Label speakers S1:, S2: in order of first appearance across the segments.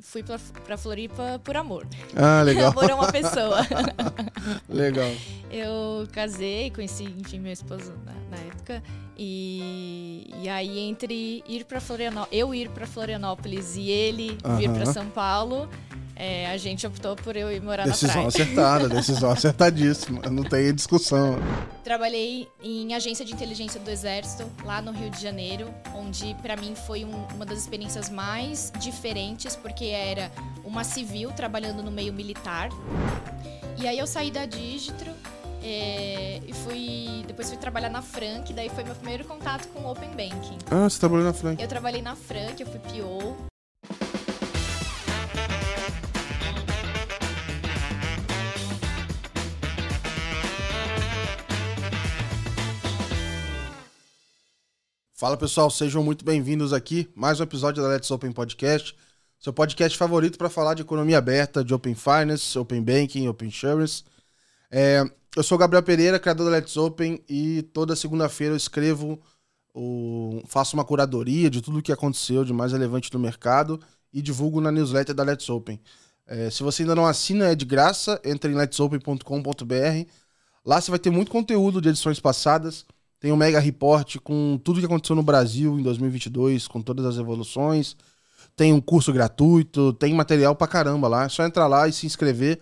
S1: fui pra, pra Floripa por amor.
S2: Ah, legal.
S1: amor é uma pessoa.
S2: legal.
S1: Eu casei, conheci, enfim, meu esposo na, na época. E, e aí, entre ir para Florianópolis, eu ir para Florianópolis e ele vir para São Paulo, é, a gente optou por eu ir morar
S2: decisão
S1: na
S2: praia. Decisão acertada, decisão acertadíssima. Não tem discussão.
S1: Trabalhei em agência de inteligência do Exército, lá no Rio de Janeiro, onde para mim foi um, uma das experiências mais diferentes, porque era uma civil trabalhando no meio militar. E aí eu saí da Digitro é, e fui. Depois fui trabalhar na Frank, daí foi meu primeiro contato com Open Banking.
S2: Ah, você trabalhou na Frank?
S1: Eu trabalhei na Frank, eu fui PO.
S2: Fala pessoal, sejam muito bem-vindos aqui. Mais um episódio da Let's Open Podcast, seu podcast favorito para falar de economia aberta, de Open Finance, Open Banking, Open Insurance. É, eu sou Gabriel Pereira, criador da Let's Open, e toda segunda-feira eu escrevo, o, faço uma curadoria de tudo o que aconteceu de mais relevante no mercado e divulgo na newsletter da Let's Open. É, se você ainda não assina, é de graça, entre em letsopen.com.br. Lá você vai ter muito conteúdo de edições passadas tem um mega report com tudo que aconteceu no Brasil em 2022, com todas as evoluções. Tem um curso gratuito, tem material pra caramba lá. É só entrar lá e se inscrever.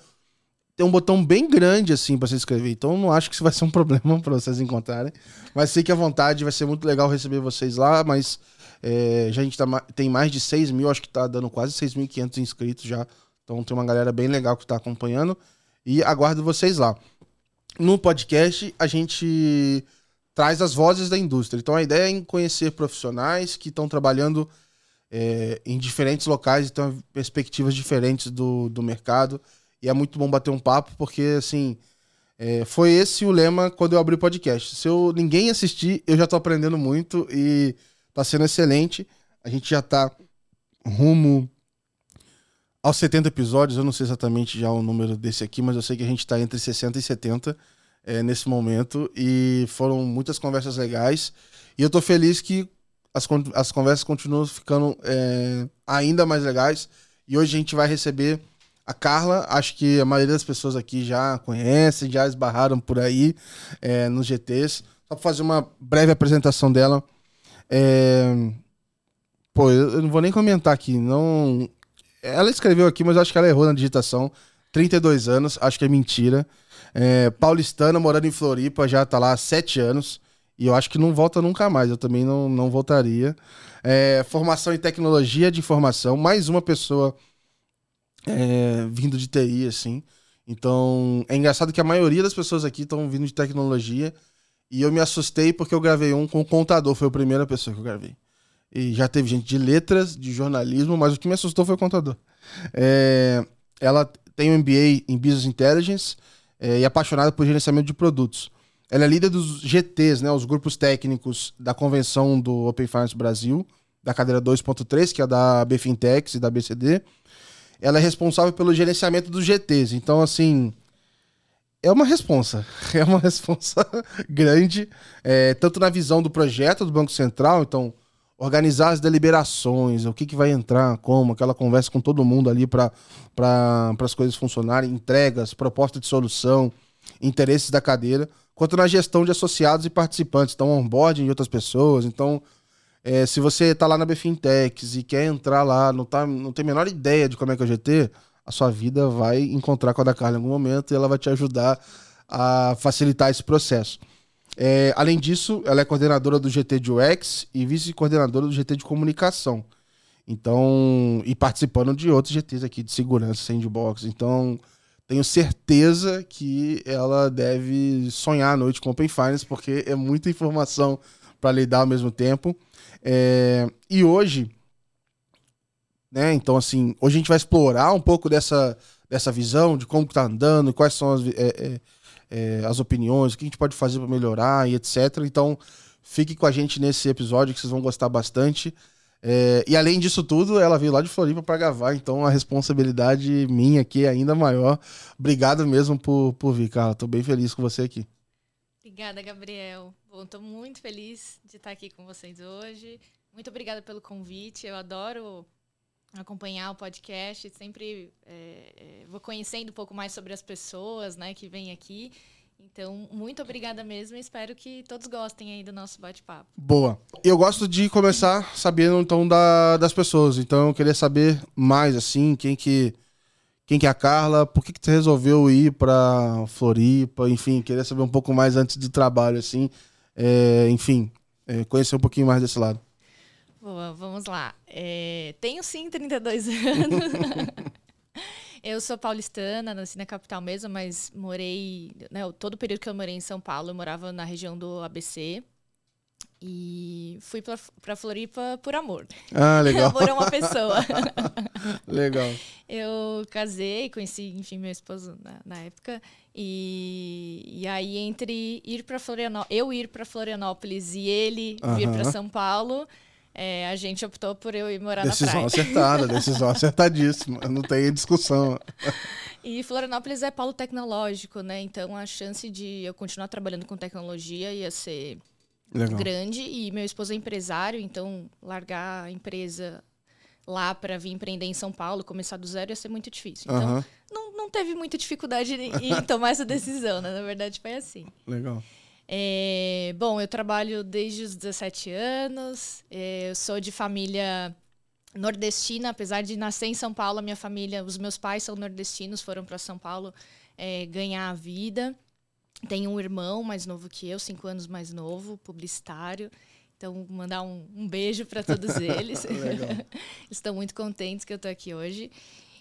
S2: Tem um botão bem grande assim para se inscrever. Então não acho que isso vai ser um problema para vocês encontrarem. Mas sei que à vontade, vai ser muito legal receber vocês lá. Mas é, já a gente tá, tem mais de 6 mil, acho que tá dando quase 6.500 inscritos já. Então tem uma galera bem legal que tá acompanhando. E aguardo vocês lá. No podcast, a gente traz as vozes da indústria. Então a ideia é em conhecer profissionais que estão trabalhando é, em diferentes locais e têm perspectivas diferentes do, do mercado. E é muito bom bater um papo, porque assim. É, foi esse o lema quando eu abri o podcast. Se eu, ninguém assistir, eu já estou aprendendo muito e está sendo excelente. A gente já está rumo aos 70 episódios. Eu não sei exatamente já o número desse aqui, mas eu sei que a gente está entre 60 e 70 é, nesse momento e foram muitas conversas legais. E eu estou feliz que as, as conversas continuam ficando é, ainda mais legais. E hoje a gente vai receber a Carla. Acho que a maioria das pessoas aqui já conhecem, já esbarraram por aí é, nos GTs. Só para fazer uma breve apresentação dela. É... Pô, eu não vou nem comentar aqui. Não... Ela escreveu aqui, mas acho que ela errou na digitação. 32 anos, acho que é mentira. É, paulistana, morando em Floripa, já tá lá há sete anos. E eu acho que não volta nunca mais. Eu também não, não voltaria. É, formação em tecnologia de informação. Mais uma pessoa é, vindo de TI, assim. Então, é engraçado que a maioria das pessoas aqui estão vindo de tecnologia. E eu me assustei porque eu gravei um com contador. Foi a primeira pessoa que eu gravei. E já teve gente de letras, de jornalismo, mas o que me assustou foi o contador. É, ela tem um MBA em Business Intelligence é, e apaixonada por gerenciamento de produtos. Ela é líder dos GTs, né, os grupos técnicos da convenção do Open Finance Brasil, da cadeira 2.3, que é da BFintex e da BCD. Ela é responsável pelo gerenciamento dos GTs. Então, assim, é uma responsa. É uma responsa grande, é, tanto na visão do projeto do Banco Central, então organizar as deliberações, o que, que vai entrar, como, aquela conversa com todo mundo ali para pra, as coisas funcionarem, entregas, proposta de solução, interesses da cadeira, quanto na gestão de associados e participantes, então onboarding de outras pessoas. Então, é, se você está lá na Befintex e quer entrar lá, não, tá, não tem a menor ideia de como é que é o GT, a sua vida vai encontrar com a da Carla em algum momento e ela vai te ajudar a facilitar esse processo. É, além disso, ela é coordenadora do GT de UX e vice-coordenadora do GT de comunicação. Então, e participando de outros GTs aqui de segurança, sandbox. Então, tenho certeza que ela deve sonhar à noite com Open Finance, porque é muita informação para lidar ao mesmo tempo. É, e hoje, né? Então, assim, hoje a gente vai explorar um pouco dessa, dessa visão de como está andando, quais são as. É, é, as opiniões, o que a gente pode fazer para melhorar e etc. Então, fique com a gente nesse episódio que vocês vão gostar bastante. É, e além disso tudo, ela veio lá de Floripa para gravar, então a responsabilidade minha aqui é ainda maior. Obrigado mesmo por, por vir, Carla. Tô bem feliz com você aqui.
S1: Obrigada, Gabriel. Bom, tô muito feliz de estar aqui com vocês hoje. Muito obrigada pelo convite. Eu adoro acompanhar o podcast. Sempre é, é, vou conhecendo um pouco mais sobre as pessoas né, que vêm aqui. Então, muito obrigada mesmo e espero que todos gostem aí do nosso bate-papo.
S2: Boa. Eu gosto de começar sabendo, então, da, das pessoas. Então, eu queria saber mais, assim, quem que, quem que é a Carla, por que, que você resolveu ir para Floripa, enfim, queria saber um pouco mais antes do trabalho, assim. É, enfim, é, conhecer um pouquinho mais desse lado.
S1: Boa, vamos lá. É, tenho sim 32 anos. Eu sou paulistana, nasci na capital mesmo, mas morei. Né, todo o período que eu morei em São Paulo, eu morava na região do ABC. E fui pra, pra Floripa por amor.
S2: Ah, legal.
S1: amor é uma pessoa.
S2: legal.
S1: Eu casei, conheci, enfim, meu esposo na, na época. E, e aí, entre ir para Florianópolis, eu ir para Florianópolis e ele vir para São Paulo, é, a gente optou por eu ir morar
S2: decisão
S1: na
S2: praia. Decisão acertada, decisão acertadíssima. Não tem discussão.
S1: E Florianópolis é polo tecnológico, né? Então a chance de eu continuar trabalhando com tecnologia ia ser Legal. grande. E meu esposo é empresário, então largar a empresa lá para vir empreender em São Paulo, começar do zero, ia ser muito difícil. Então uhum. não, não teve muita dificuldade em tomar essa decisão, né? Na verdade, foi assim.
S2: Legal.
S1: É, bom, eu trabalho desde os 17 anos. É, eu sou de família nordestina, apesar de nascer em São Paulo, a minha família, os meus pais são nordestinos, foram para São Paulo é, ganhar a vida. Tenho um irmão mais novo que eu, cinco anos mais novo, publicitário. Então, mandar um, um beijo para todos eles. Estão muito contentes que eu estou aqui hoje.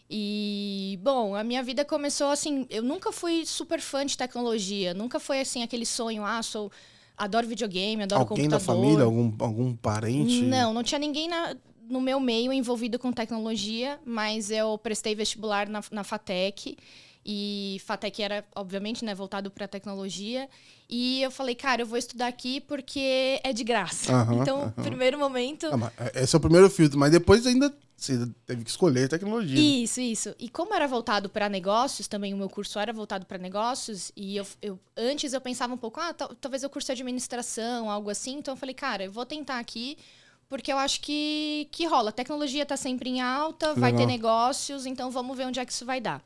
S1: E, bom, a minha vida começou assim. Eu nunca fui super fã de tecnologia. Nunca foi assim aquele sonho, ah, sou. Adoro videogame, adoro
S2: Alguém
S1: computador.
S2: da família, algum, algum parente?
S1: Não, não tinha ninguém na, no meu meio envolvido com tecnologia, mas eu prestei vestibular na, na FATEC. E FATEC era, obviamente, né, voltado para tecnologia. E eu falei, cara, eu vou estudar aqui porque é de graça. Uhum, então, uhum. primeiro momento.
S2: Ah, esse é o primeiro filtro, mas depois ainda você teve que escolher tecnologia.
S1: Isso, isso. E como era voltado para negócios, também o meu curso era voltado para negócios, e eu, eu, antes eu pensava um pouco, ah, talvez eu curso administração, algo assim. Então eu falei, cara, eu vou tentar aqui, porque eu acho que, que rola. A tecnologia está sempre em alta, vai ter negócios, então vamos ver onde é que isso vai dar.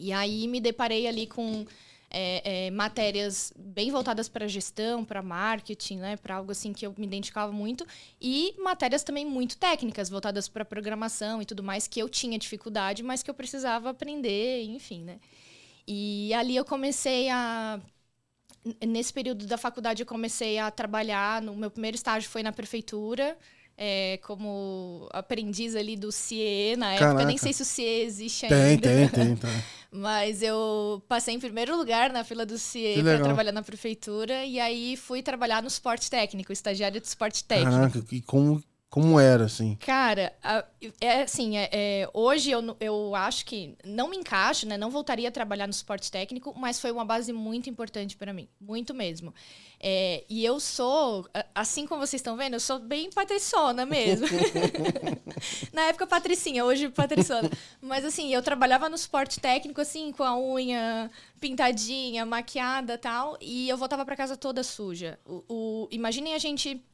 S1: E aí me deparei ali com é, é, matérias bem voltadas para gestão, para marketing, né, para algo assim que eu me identificava muito, e matérias também muito técnicas, voltadas para programação e tudo mais, que eu tinha dificuldade, mas que eu precisava aprender, enfim, né. E ali eu comecei a nesse período da faculdade eu comecei a trabalhar, no meu primeiro estágio foi na prefeitura, é, como aprendiz ali do CIE na Caraca. época. Nem sei se o CIE existe
S2: tem, ainda. Tem, tem, tem.
S1: Mas eu passei em primeiro lugar na fila do CIE para trabalhar na prefeitura. E aí fui trabalhar no esporte técnico, estagiário de esporte técnico.
S2: Caraca, e como, como era, assim?
S1: Cara, é assim, é, é, hoje eu, eu acho que não me encaixo, né? Não voltaria a trabalhar no esporte técnico, mas foi uma base muito importante para mim. Muito mesmo. É, e eu sou, assim como vocês estão vendo, eu sou bem patriçona mesmo. Na época, patricinha, hoje patriçona. Mas assim, eu trabalhava no esporte técnico, assim, com a unha pintadinha, maquiada tal, e eu voltava para casa toda suja. O, o, imaginem a gente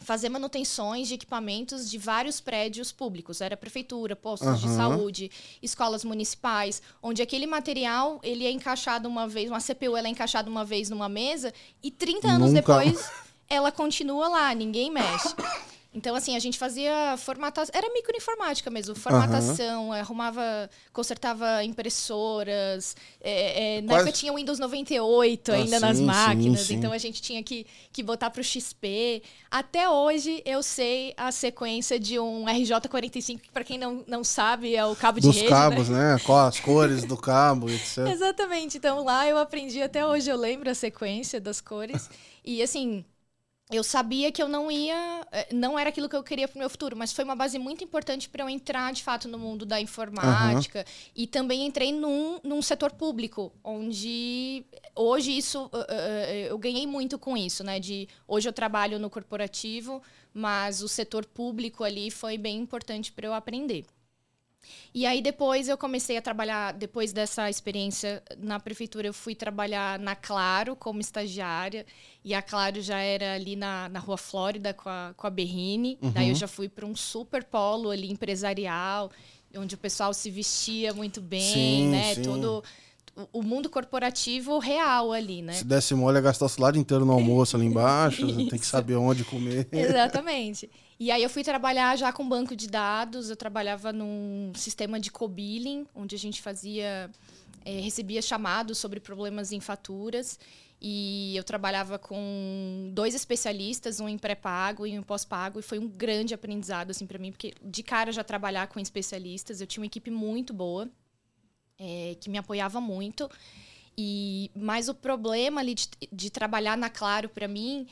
S1: fazer manutenções de equipamentos de vários prédios públicos. Era prefeitura, postos uhum. de saúde, escolas municipais, onde aquele material ele é encaixado uma vez, uma CPU ela é encaixada uma vez numa mesa e 30 anos Nunca... depois ela continua lá, ninguém mexe. Então, assim, a gente fazia formatação. Era microinformática mesmo. Formatação, uhum. arrumava, consertava impressoras. É, é, na época tinha o Windows 98 ah, ainda sim, nas máquinas. Sim, sim. Então a gente tinha que, que botar para o XP. Até hoje eu sei a sequência de um RJ45, que para quem não, não sabe, é o cabo
S2: Dos
S1: de rede.
S2: Dos cabos, né? né? Qual as cores do cabo, etc.
S1: Exatamente. Então lá eu aprendi, até hoje eu lembro a sequência das cores. E assim eu sabia que eu não ia, eh, não era aquilo que eu queria para o meu futuro, mas foi uma base muito importante para eu entrar de fato no mundo da informática uhum. e também entrei num, num setor público, onde hoje isso uh, uh, eu ganhei muito com isso, né? De hoje eu trabalho no corporativo, mas o setor público ali foi bem importante para eu aprender. E aí depois eu comecei a trabalhar, depois dessa experiência na prefeitura, eu fui trabalhar na Claro como estagiária. E a Claro já era ali na, na Rua Flórida com a, com a Berrine. Uhum. Daí eu já fui para um super polo ali empresarial, onde o pessoal se vestia muito bem, sim, né? Sim. Todo o mundo corporativo real ali, né?
S2: Se desse mole, ia gastar o salário inteiro no almoço ali embaixo, tem que saber onde comer.
S1: Exatamente. E aí eu fui trabalhar já com banco de dados, eu trabalhava num sistema de co-billing, onde a gente fazia, é, recebia chamados sobre problemas em faturas. E eu trabalhava com dois especialistas, um em pré-pago e um pós-pago, e foi um grande aprendizado assim para mim, porque de cara já trabalhar com especialistas, eu tinha uma equipe muito boa é, que me apoiava muito. E mas o problema ali de, de trabalhar na Claro para mim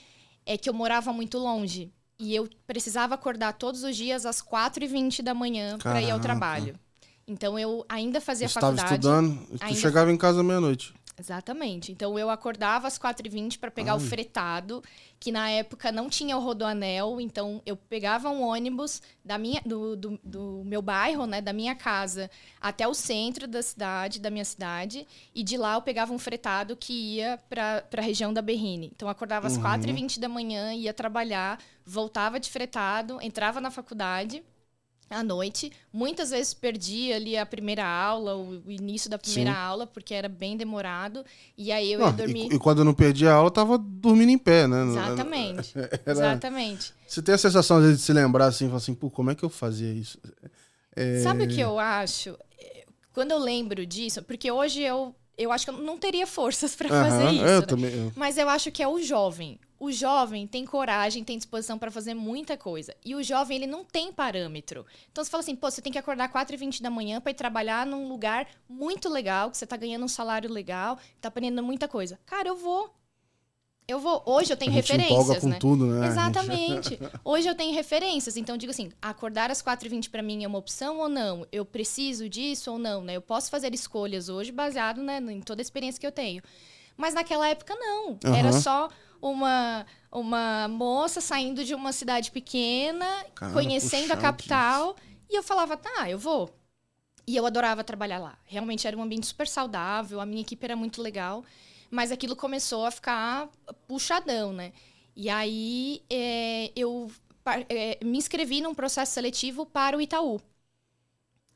S1: é que eu morava muito longe e eu precisava acordar todos os dias às 4h20 da manhã para ir ao trabalho. Então eu ainda fazia
S2: Você
S1: faculdade.
S2: Estava estudando, tu chegava em casa meia-noite.
S1: Exatamente. Então eu acordava às 4h20 para pegar Ai. o fretado, que na época não tinha o rodoanel, então eu pegava um ônibus da minha, do, do, do, meu bairro, né, da minha casa, até o centro da cidade, da minha cidade, e de lá eu pegava um fretado que ia para a região da Berrine. Então eu acordava às uhum. 4h20 da manhã, ia trabalhar, voltava de fretado, entrava na faculdade à noite. Muitas vezes perdia ali a primeira aula, o, início da primeira Sim. aula, porque era bem demorado. E aí eu não, ia dormir.
S2: E, e, quando eu não perdia a aula, tava dormindo em pé, né?
S1: Exatamente. Era... Exatamente.
S2: Você tem a sensação de se lembrar assim, assim, pô, como é que eu fazia isso?
S1: É... Sabe o que eu acho? Quando eu lembro disso, porque hoje eu eu acho que eu não teria forças para fazer isso. Eu né? também, Mas eu acho que é o jovem o jovem tem coragem, tem disposição para fazer muita coisa. E o jovem, ele não tem parâmetro. Então você fala assim, pô, você tem que acordar 4h20 da manhã para ir trabalhar num lugar muito legal, que você tá ganhando um salário legal, tá aprendendo muita coisa. Cara, eu vou. Eu vou. Hoje eu tenho referências, né?
S2: Tudo, né?
S1: Exatamente. Hoje eu tenho referências. Então, eu digo assim: acordar às 4h20 para mim é uma opção ou não? Eu preciso disso ou não? Né? Eu posso fazer escolhas hoje baseado né, em toda a experiência que eu tenho. Mas naquela época, não. Uhum. Era só uma, uma moça saindo de uma cidade pequena, conhecendo a capital. E eu falava, tá, eu vou. E eu adorava trabalhar lá. Realmente era um ambiente super saudável, a minha equipe era muito legal. Mas aquilo começou a ficar puxadão, né? E aí é, eu é, me inscrevi num processo seletivo para o Itaú.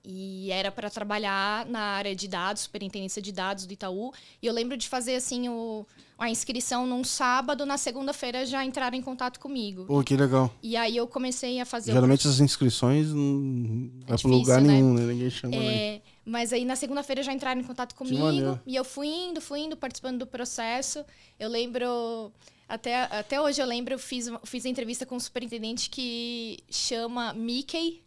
S1: E era para trabalhar na área de dados, superintendência de dados do Itaú. E eu lembro de fazer assim o, a inscrição num sábado, na segunda-feira já entraram em contato comigo.
S2: Pô, que legal.
S1: E aí eu comecei a fazer.
S2: Geralmente o... as inscrições não é, é para lugar né? nenhum, né? Ninguém chama. É,
S1: mas aí na segunda-feira já entraram em contato comigo. E eu fui indo, fui indo, participando do processo. Eu lembro. Até, até hoje eu lembro, eu fiz, fiz a entrevista com um superintendente que chama Mickey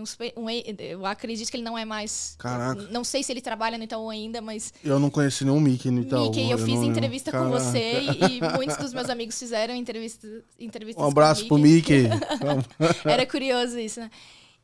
S1: um, um, eu acredito que ele não é mais.
S2: Caraca.
S1: Não sei se ele trabalha no Itaú ainda, mas.
S2: Eu não conheci nenhum Mickey no Itaú.
S1: Mickey, eu, eu fiz entrevista com você e, e, muitos dos meus amigos fizeram entrevista, entrevistas.
S2: Um abraço pro Mickey.
S1: era curioso isso, né?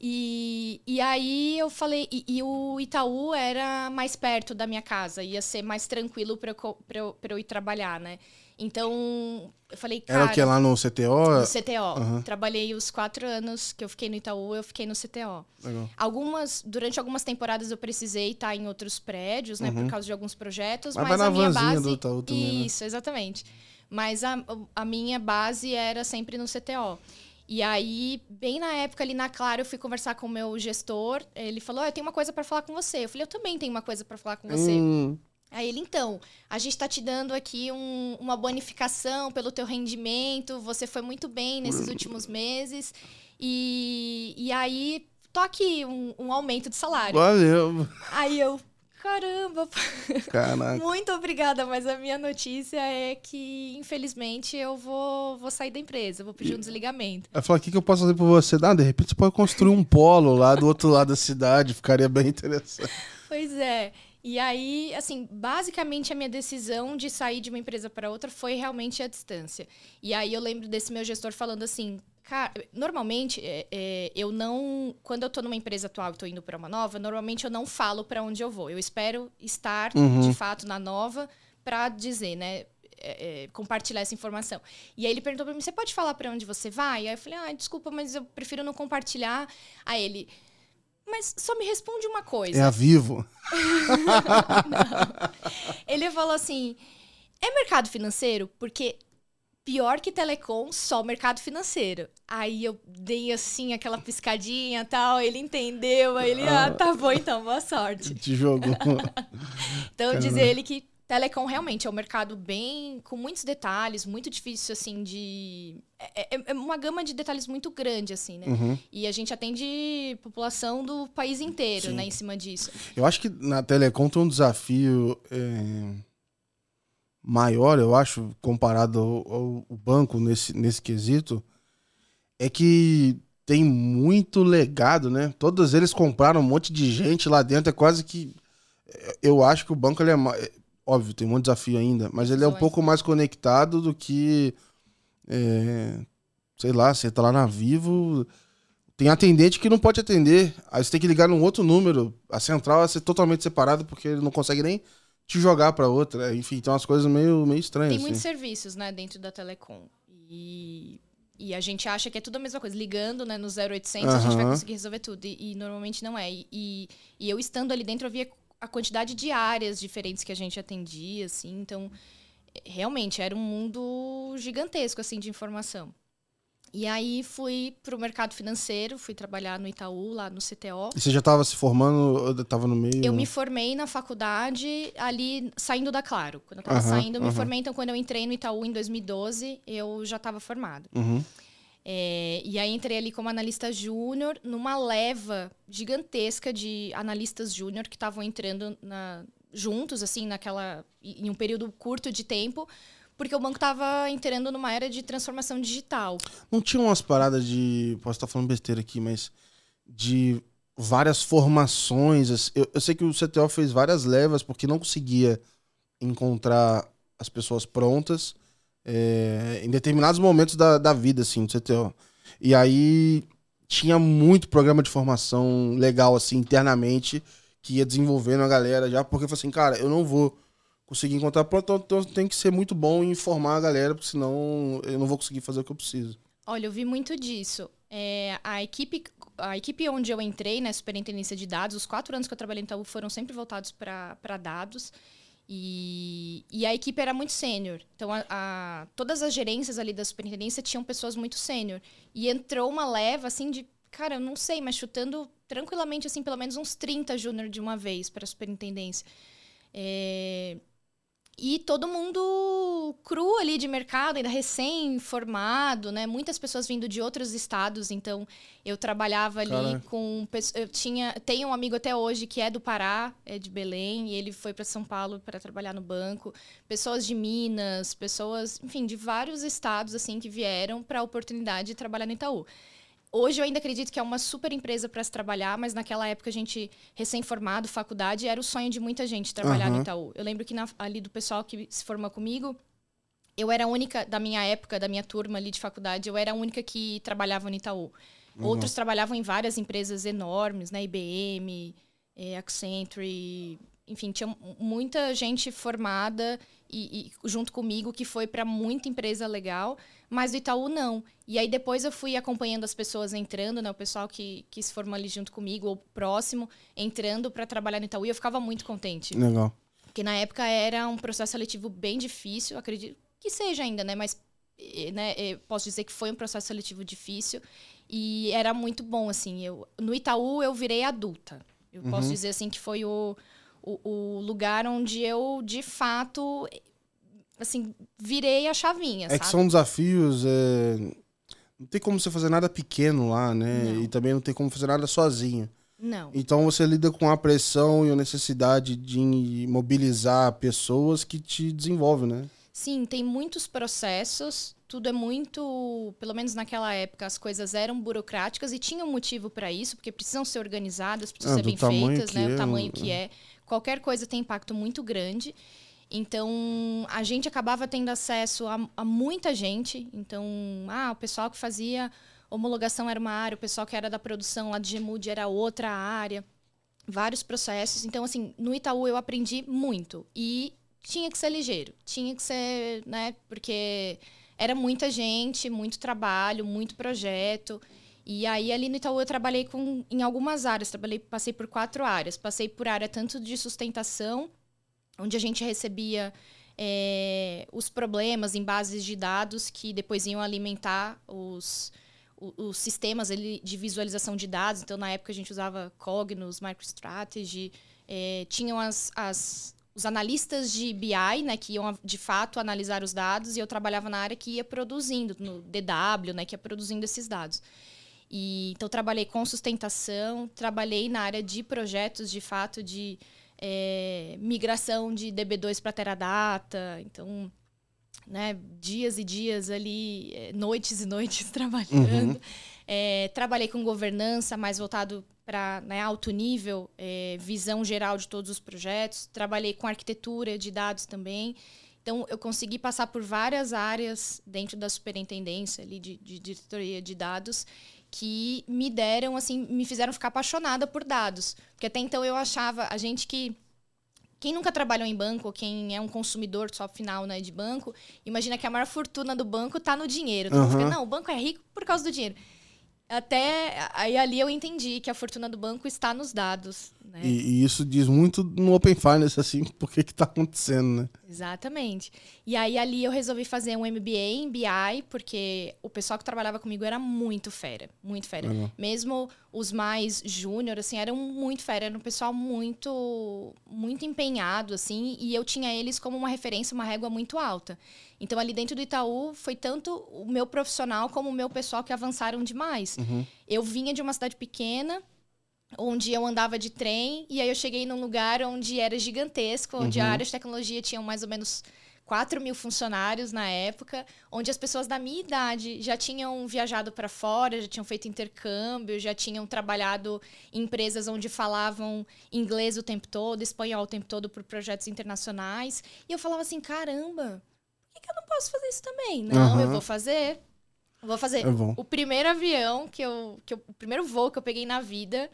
S1: E, e aí eu falei, e, e, o Itaú era mais perto da minha casa, ia ser mais tranquilo para eu, eu, eu ir trabalhar, né? Então, eu falei, cara...
S2: Era o que, lá no CTO?
S1: No CTO. Uhum. Trabalhei os quatro anos que eu fiquei no Itaú, eu fiquei no CTO. Legal. Algumas, durante algumas temporadas eu precisei estar em outros prédios, né? Uhum. Por causa de alguns projetos,
S2: mas,
S1: mas
S2: a
S1: minha base...
S2: do Itaú também,
S1: né? Isso, né? exatamente. Mas a, a minha base era sempre no CTO. E aí, bem na época ali na Claro, eu fui conversar com o meu gestor. Ele falou: oh, Eu tenho uma coisa para falar com você. Eu falei: Eu também tenho uma coisa para falar com você. Hum. Aí ele, então, a gente está te dando aqui um, uma bonificação pelo teu rendimento, você foi muito bem nesses últimos meses, e, e aí, tô aqui, um, um aumento de salário.
S2: Valeu!
S1: Aí eu, caramba,
S2: Caraca.
S1: muito obrigada, mas a minha notícia é que, infelizmente, eu vou, vou sair da empresa, vou pedir um desligamento.
S2: Eu falei, o que, que eu posso fazer por você? Ah, de repente você pode construir um polo lá do outro lado da cidade, ficaria bem interessante.
S1: Pois é. E aí, assim, basicamente a minha decisão de sair de uma empresa para outra foi realmente a distância. E aí eu lembro desse meu gestor falando assim, cara, normalmente é, é, eu não, quando eu estou numa empresa atual e estou indo para uma nova, normalmente eu não falo para onde eu vou. Eu espero estar uhum. de fato na nova para dizer, né? É, é, compartilhar essa informação. E aí ele perguntou para mim: você pode falar para onde você vai? Aí eu falei: ah, desculpa, mas eu prefiro não compartilhar. Aí ele mas só me responde uma coisa.
S2: É a Vivo.
S1: Ele falou assim: é mercado financeiro? Porque pior que telecom, só mercado financeiro. Aí eu dei assim aquela piscadinha tal, ele entendeu, aí ele, ah, tá bom então, boa sorte.
S2: Te jogou.
S1: então diz ele que telecom realmente é um mercado bem com muitos detalhes, muito difícil assim de é, é, é uma gama de detalhes muito grande assim, né?
S2: Uhum.
S1: E a gente atende população do país inteiro,
S2: Sim.
S1: né, em cima disso.
S2: Eu acho que na telecom tem um desafio é, maior, eu acho, comparado ao, ao- ao banco nesse, nesse quesito, é que tem muito legado, né? Todos eles compraram um monte de gente lá dentro, é quase que. Eu acho que o banco ele é mais. Óbvio, tem muito desafio ainda, mas ele é um pouco mais conectado do que. é, sei lá, você tá lá na Vivo. Tem atendente que não pode atender. Aí você tem que ligar num outro número. A central vai ser totalmente separada porque ele não consegue nem te jogar pra outra. Enfim, tem umas coisas meio, meio estranhas.
S1: Tem
S2: assim.
S1: muitos serviços, né, dentro da telecom. E, e a gente acha que é tudo a mesma coisa. Ligando, né, no 0800, a gente vai conseguir resolver tudo. E, e normalmente não é. E, e, e eu estando ali dentro, eu via a quantidade de áreas diferentes que a gente atendia, assim. Então, realmente, era um mundo gigantesco, assim, de informação. E aí, fui pro mercado financeiro, fui trabalhar no Itaú, lá no CTO.
S2: E você já tava se formando, ou tava no meio?
S1: Eu me formei na faculdade ali saindo da Claro. Quando eu tava
S2: Aham,
S1: saindo, eu me
S2: aham.
S1: formei. Então, quando eu entrei no Itaú em 2012, eu já estava formada.
S2: Uhum.
S1: É, e aí entrei ali como analista júnior numa leva gigantesca de analistas júnior que estavam entrando na- juntos, assim, naquela em um período curto de tempo, porque o banco estava entrando numa era de transformação digital.
S2: Não tinha umas paradas de. Posso estar falando besteira aqui, mas. De várias formações. Eu, eu sei que o CTO fez várias levas porque não conseguia encontrar as pessoas prontas é, em determinados momentos da, da vida, assim, do CTO. E aí tinha muito programa de formação legal, assim, internamente, que ia desenvolvendo a galera já, porque eu falei assim, cara, eu não vou conseguir encontrar pronto, então tem que ser muito bom em informar a galera, porque senão eu não vou conseguir fazer o que eu preciso.
S1: Olha, eu vi muito disso. É, a, equipe, a equipe onde eu entrei, na Superintendência de Dados, os quatro anos que eu trabalhei no Itaú foram sempre voltados para dados. E, e a equipe era muito sênior. Então, a, a- todas as gerências ali da superintendência tinham pessoas muito sênior. E entrou uma leva, assim, de... Cara, eu não sei, mas chutando tranquilamente, assim, pelo menos uns 30 júnior de uma vez para a superintendência. É, e todo mundo cru ali de mercado, ainda recém-formado, né? Muitas pessoas vindo de outros estados, então eu trabalhava ali com eu tinha tenho um amigo até hoje que é do Pará, é de Belém, e ele foi para São Paulo para trabalhar no banco. Pessoas de Minas, pessoas, enfim, de vários estados assim que vieram para a oportunidade de trabalhar no Itaú. Hoje eu ainda acredito que é uma super empresa para se trabalhar, mas naquela época a gente, recém-formado, faculdade, era o sonho de muita gente trabalhar no
S2: Aham.
S1: Itaú. Eu lembro que na- ali do pessoal que se formou comigo, eu era a única, da minha época, da minha turma ali de faculdade, eu era a única que trabalhava no Itaú. Outros trabalhavam em várias empresas enormes, né? IBM, eh, Accenture, enfim, tinha mu- muita gente formada e, e junto comigo que foi para muita empresa legal, mas do Itaú não. E aí depois eu fui acompanhando as pessoas entrando, né? O pessoal que, que se formou ali junto comigo ou próximo, entrando para trabalhar no Itaú e eu ficava muito contente.
S2: Legal.
S1: Porque na época era um processo seletivo bem difícil, acredito que seja ainda, né? Mas eh, né, eh, posso dizer que foi um processo seletivo difícil e era muito bom, assim. Eu, no Itaú eu virei adulta. Eu posso dizer assim que foi o, o, o lugar onde eu, de fato, assim, virei a chavinha,
S2: É
S1: sabe?
S2: que são desafios. é, Não tem como você fazer nada pequeno lá, né?
S1: Não.
S2: E também não tem como fazer nada sozinho.
S1: Não.
S2: Então você lida com a pressão e a necessidade de mobilizar pessoas que te desenvolvem, né?
S1: Sim, tem muitos processos, tudo é muito, pelo menos naquela época, as coisas eram burocráticas e tinham motivo para isso, porque precisam ser organizadas, precisam
S2: Ah,
S1: ser bem feitas, né?
S2: é,
S1: o tamanho que é. Qualquer coisa tem impacto muito grande. Então, a gente acabava tendo acesso a, a muita gente. Então, ah, o pessoal que fazia homologação era uma área, o pessoal que era da produção lá de Gemude era outra área. Vários processos. Então, assim, no Itaú eu aprendi muito. E tinha que ser ligeiro. Tinha que ser, né? Porque era muita gente, muito trabalho, muito projeto. E aí ali no Itaú eu trabalhei com, em algumas áreas, trabalhei, passei por quatro áreas. Passei por área tanto de sustentação, onde a gente recebia é, os problemas em bases de dados que depois iam alimentar os, os, os sistemas de visualização de dados. Então, na época, a gente usava Cognos, MicroStrategy, é, tinham as, as, os analistas de BI, né, que iam de fato analisar os dados, e eu trabalhava na área que ia produzindo, no DW, né, que ia produzindo esses dados. E, então, trabalhei com sustentação, trabalhei na área de projetos, de fato, de é, migração de DB2 para Teradata. Então, né, dias e dias ali, é, noites e noites trabalhando. Uhum. É, trabalhei com governança, mais voltado para né, alto nível, é, visão geral de todos os projetos. Trabalhei com arquitetura de dados também. Então, eu consegui passar por várias áreas dentro da superintendência ali de, de diretoria de dados que me deram, assim, me fizeram ficar apaixonada por dados. Porque até então eu achava, a gente que. Quem nunca trabalhou em banco, quem é um consumidor só final né, de banco, imagina que a maior fortuna do banco está no dinheiro. Então uhum. fica, não, o banco é rico por causa do dinheiro. Até aí ali eu entendi que a fortuna do banco está nos dados. Né?
S2: E, e, isso diz muito no Open Finance, assim, por que está acontecendo, né?
S1: Exatamente. E aí ali eu resolvi fazer um MBA em BI, porque o pessoal que trabalhava comigo era muito fera, muito fera. Uhum. Mesmo os mais júnior, assim, eram muito fera, era um pessoal muito, muito empenhado, assim, e eu tinha eles como uma referência, uma régua muito alta. Então, ali dentro do Itaú, foi tanto o meu profissional como o meu pessoal que avançaram demais. Uhum. Eu vinha de uma cidade pequena, onde eu andava de trem, e aí eu cheguei num lugar onde era gigantesco, onde uhum. a área de tecnologia tinha mais ou menos 4 mil funcionários na época, onde as pessoas da minha idade já tinham viajado para fora, já tinham feito intercâmbio, já tinham trabalhado em empresas onde falavam inglês o tempo todo, espanhol o tempo todo por projetos internacionais. E eu falava assim: caramba, por que, que eu não posso fazer isso também? Não, uhum. eu vou fazer. Eu vou fazer. É o primeiro avião que eu, que eu. O primeiro voo que eu peguei na vida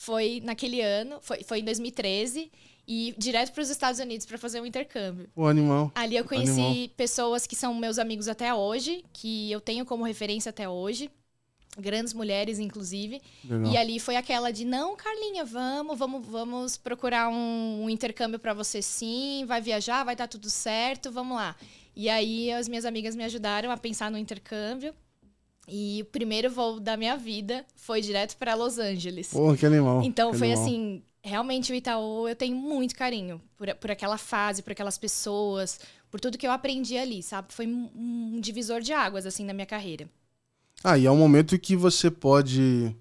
S1: foi naquele ano, foi, foi em 2013 e direto para os Estados Unidos para fazer um intercâmbio.
S2: O animal.
S1: Ali eu conheci animal. pessoas que são meus amigos até hoje, que eu tenho como referência até hoje. Grandes mulheres, inclusive. Legal. E ali foi aquela de, não, Carlinha, vamos, vamos, vamos procurar um, um intercâmbio para você sim, vai viajar, vai estar tá tudo certo, vamos lá. E aí as minhas amigas me ajudaram a pensar no intercâmbio. E o primeiro voo da minha vida foi direto para Los Angeles.
S2: Pô, que animal.
S1: Então
S2: que
S1: foi
S2: animal.
S1: assim, realmente o Itaú eu tenho muito carinho por, por aquela fase, por aquelas pessoas, por tudo que eu aprendi ali, sabe? Foi um, um divisor de águas assim na minha carreira.
S2: Ah, e é um momento que você pode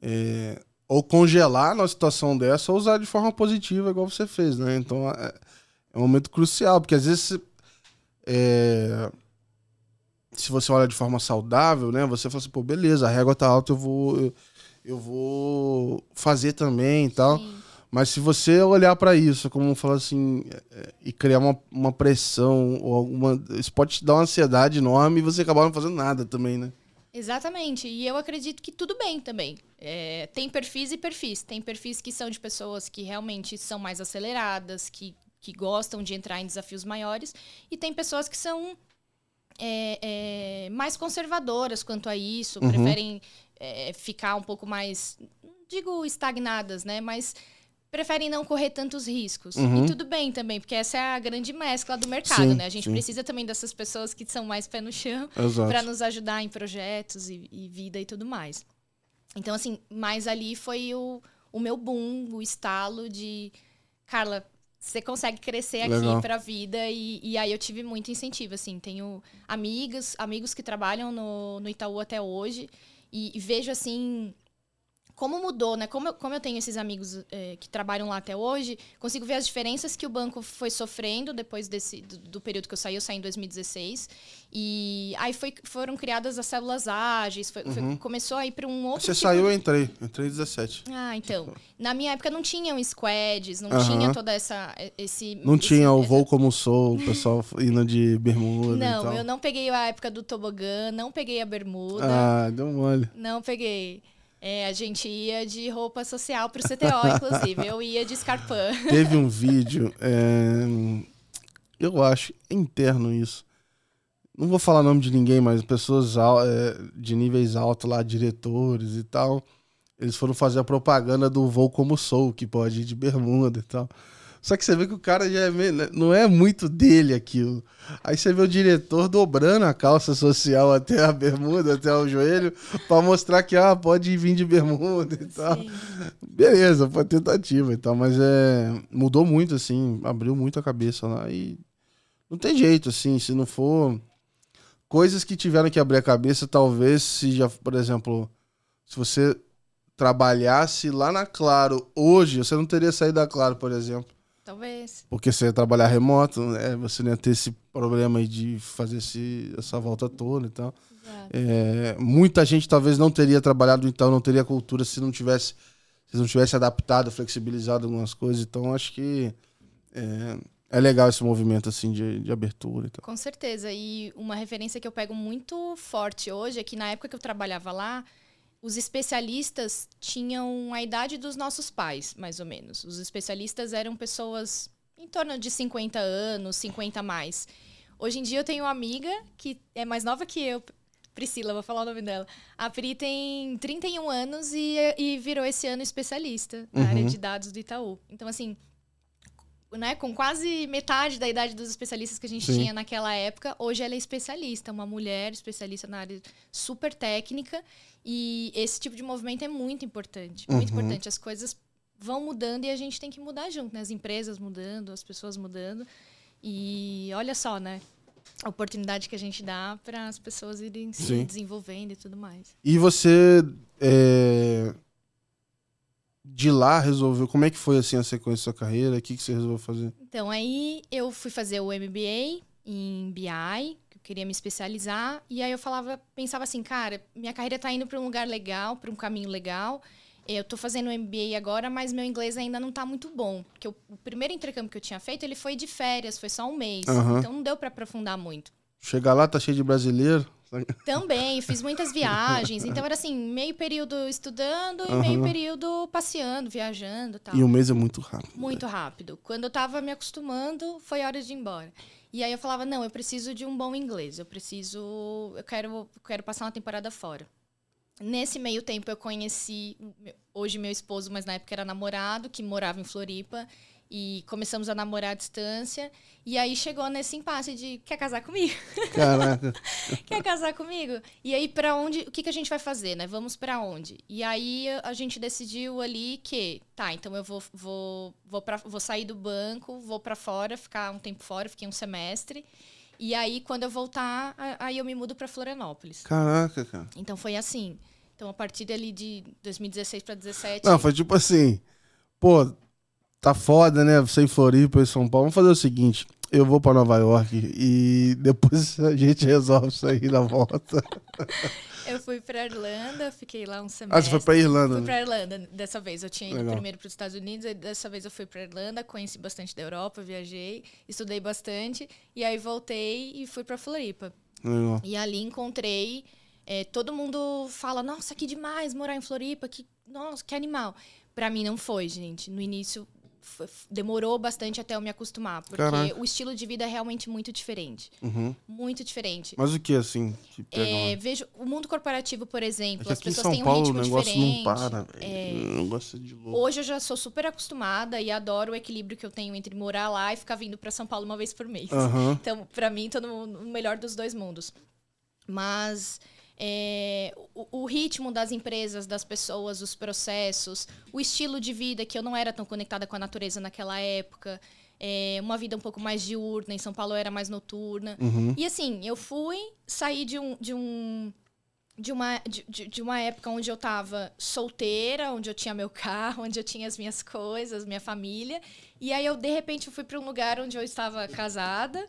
S2: é, ou congelar na situação dessa ou usar de forma positiva, igual você fez, né? Então é, é um momento crucial, porque às vezes é, se você olha de forma saudável, né? Você fala assim, pô, beleza, a régua tá alta, eu vou, eu, eu vou fazer também e tal. Sim. Mas se você olhar para isso, como falar assim, é, e criar uma, uma pressão ou alguma. Isso pode te dar uma ansiedade enorme e você acabar não fazendo nada também, né?
S1: Exatamente. E eu acredito que tudo bem também. É, tem perfis e perfis. Tem perfis que são de pessoas que realmente são mais aceleradas, que, que gostam de entrar em desafios maiores. E tem pessoas que são é, é, mais conservadoras quanto a isso, uhum. preferem é, ficar um pouco mais, digo estagnadas, né? Mas preferem não correr tantos riscos. Uhum. E tudo bem também, porque essa é a grande mescla do mercado, sim, né? A gente sim. precisa também dessas pessoas que são mais pé no chão para nos ajudar em projetos e, e, vida e tudo mais. Então, assim, mais ali foi o, o meu boom, o estalo de... Carla, você consegue crescer aqui para a vida e, e, aí eu tive muito incentivo assim. Tenho amigas amigos que trabalham no, no Itaú até hoje e, e vejo assim como mudou, né? Como eu, como eu tenho esses amigos é, que trabalham lá até hoje, consigo ver as diferenças que o banco foi sofrendo depois desse do, do período que eu saí. Eu saí em 2016. E aí foi, foram criadas as células ágeis. Foi, uhum. foi, começou a ir para um outro.
S2: Você tipo saiu, de... eu entrei. Entrei em 17.
S1: Ah, então. Na minha época não tinham squads, não uhum. tinha toda essa. Esse,
S2: não
S1: esse,
S2: tinha o voo como sou, o pessoal indo de bermuda.
S1: Não, eu não peguei a época do tobogã, não peguei a bermuda.
S2: Ah, deu mole.
S1: Não peguei. É, a gente ia de roupa social pro CTO, inclusive. Eu ia de escarpã.
S2: Teve um vídeo, é, eu acho, interno isso, não vou falar nome de ninguém, mas pessoas é, de níveis altos lá, diretores e tal, eles foram fazer a propaganda do voo como sou, que pode ir de bermuda e tal. Só que você vê que o cara já é meio, né, não é muito dele aquilo. Aí você vê o diretor dobrando a calça social até a bermuda, até o joelho, para mostrar que ah, pode vir de bermuda e tal. Sim. Beleza, foi tentativa e tal, mas é mudou muito assim, abriu muito a cabeça lá e não tem jeito assim, se não for coisas que tiveram que abrir a cabeça, talvez se já, por exemplo, se você trabalhasse lá na Claro hoje, você não teria saído da Claro, por exemplo.
S1: Talvez.
S2: Porque você ia trabalhar remoto, né? você não ia ter esse problema de fazer esse, essa volta toda e tal. É, muita gente talvez não teria trabalhado, então não teria cultura se não tivesse se não tivesse adaptado, flexibilizado algumas coisas. Então acho que é, é legal esse movimento assim de, de abertura e tal.
S1: Com certeza. E uma referência que eu pego muito forte hoje é que na época que eu trabalhava lá, os especialistas tinham a idade dos nossos pais, mais ou menos. Os especialistas eram pessoas em torno de 50 anos, 50 a mais. Hoje em dia eu tenho uma amiga que é mais nova que eu, Priscila, vou falar o nome dela. A Pri tem 31 anos e, e virou esse ano especialista na uhum. área de dados do Itaú. Então, assim, né, com quase metade da idade dos especialistas que a gente Sim. tinha naquela época, hoje ela é especialista, uma mulher especialista na área super técnica. E esse tipo de movimento é muito importante. Muito uhum. importante. As coisas vão mudando e a gente tem que mudar junto, né? As empresas mudando, as pessoas mudando. E olha só, né? A oportunidade que a gente dá para as pessoas irem se Sim. desenvolvendo e tudo mais.
S2: E você é, de lá resolveu. Como é que foi assim a sequência da sua carreira? O que, que você resolveu fazer?
S1: Então, aí eu fui fazer o MBA em BI, que eu queria me especializar, e aí eu falava, pensava assim, cara, minha carreira está indo para um lugar legal, para um caminho legal. Eu estou fazendo o MBA agora, mas meu inglês ainda não está muito bom. Porque o, o, primeiro intercâmbio que eu tinha feito, ele foi de férias, foi só um mês. Uhum. Então não deu para aprofundar muito.
S2: Chegar lá, tá cheio de brasileiro.
S1: Também, fiz muitas viagens. Então era assim, meio período estudando e uhum. meio período passeando, viajando tal.
S2: E o mês é muito rápido.
S1: Muito rápido. Quando eu tava me acostumando, foi hora de ir embora. E aí eu falava, não, eu preciso de um bom inglês. Eu preciso. Eu quero, eu quero passar uma temporada fora. Nesse meio tempo eu conheci hoje meu esposo, mas na época era namorado, que morava em Floripa e começamos a namorar à distância. E aí chegou nesse impasse de quer casar comigo?
S2: Caraca.
S1: quer casar comigo? E aí para onde, o que, que a gente vai fazer, né? Vamos para onde? E aí a gente decidiu ali que, tá, então eu vou vou vou para vou sair do banco, vou para fora, ficar um tempo fora, fiquei um semestre. E aí quando eu voltar, aí eu me mudo para Florianópolis.
S2: Caraca, cara.
S1: Então foi assim. Então a partir ali de 2016 para 2017.
S2: Não, foi tipo assim, pô, tá foda, né? Você em Floripa e São Paulo. Vamos fazer o seguinte: eu vou para Nova York e depois a gente resolve isso aí na volta.
S1: Eu fui para Irlanda, fiquei lá um semestre.
S2: Ah, você foi para Irlanda?
S1: Fui para Irlanda dessa vez. Eu tinha ido Legal. primeiro para os Estados Unidos, e dessa vez eu fui para Irlanda, conheci bastante da Europa, viajei, estudei bastante e aí voltei e fui para Floripa. Legal. E ali encontrei é, todo mundo fala: "Nossa, que demais morar em Floripa, que nossa, que animal". Para mim não foi, gente. No início demorou bastante até eu me acostumar, porque Caraca. o estilo de vida é realmente muito diferente. Uhum. Muito diferente.
S2: Mas o que, assim?
S1: Que é, vejo o mundo corporativo, por exemplo, é as pessoas têm um Paulo, ritmo
S2: o
S1: negócio
S2: diferente. Não para, é... negócio de louco.
S1: Hoje eu já sou super acostumada e adoro o equilíbrio que eu tenho entre morar lá e ficar vindo para São Paulo uma vez por mês. Uhum. Então, para mim, tô no melhor dos dois mundos. Mas é, o, o, ritmo das empresas, das pessoas, os processos, o estilo de vida, que eu não era tão conectada com a natureza naquela época. É, uma vida um pouco mais diurna, em São Paulo era mais noturna. Uhum. E assim, eu fui sair de um. De um de uma, de, de uma época onde eu estava solteira, onde eu tinha meu carro, onde eu tinha as minhas coisas, minha família. E aí eu, de repente, fui para um lugar onde eu estava casada,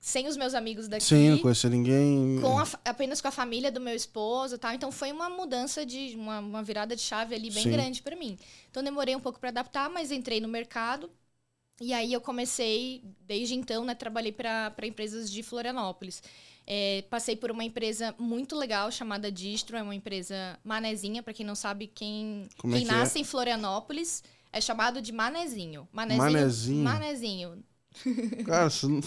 S1: sem os meus amigos daqui.
S2: Sim, não conhecia ninguém.
S1: Com a, apenas com a família do meu esposo e tal. Então foi uma mudança de. uma, uma virada de chave ali bem Sim. grande para mim. Então demorei um pouco para adaptar, mas entrei no mercado. E aí eu comecei, desde então, né, trabalhei para empresas de Florianópolis. É, passei por uma empresa muito legal chamada Distro, é uma empresa manezinha, para quem não sabe, quem, Como é quem é nasce é? em Florianópolis é chamado de manezinho. Manezinho.
S2: Manezinho.
S1: Manezinho.
S2: Cara, você não...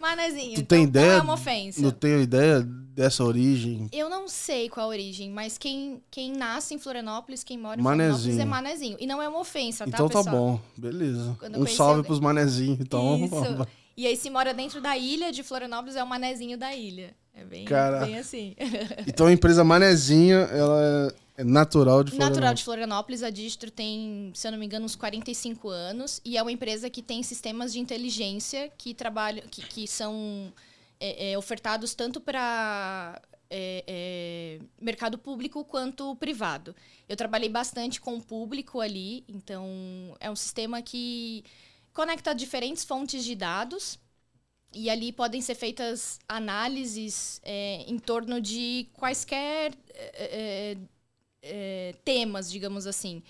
S1: Manezinho.
S2: Tu
S1: então
S2: tem ideia?
S1: Não é uma ofensa.
S2: Não tenho ideia dessa origem.
S1: Eu não sei qual a origem, mas quem, quem nasce em Florianópolis, quem mora em
S2: Manezinho.
S1: Florianópolis é manezinho. E não é uma ofensa, tá,
S2: então tá
S1: pessoal?
S2: bom, beleza.
S1: Quando eu
S2: Um salve
S1: alguém-
S2: pros manezinhos, então.
S1: Isso. E aí, se mora dentro da ilha de Florianópolis, é o manezinho da ilha. É bem,
S2: Cara.
S1: bem assim.
S2: Então a empresa Manezinha, ela é natural de
S1: Natural
S2: Florianópolis.
S1: de Florianópolis, a Distro tem, se eu não me engano, uns 45 anos. E é uma empresa que tem sistemas de inteligência que trabalham, que, que são é, é, ofertados tanto para mercado público quanto privado. Eu trabalhei bastante com o público ali, então é um sistema que conecta diferentes fontes de dados. E ali podem ser feitas análises é, em torno de quaisquer é, é, é, temas, digamos assim.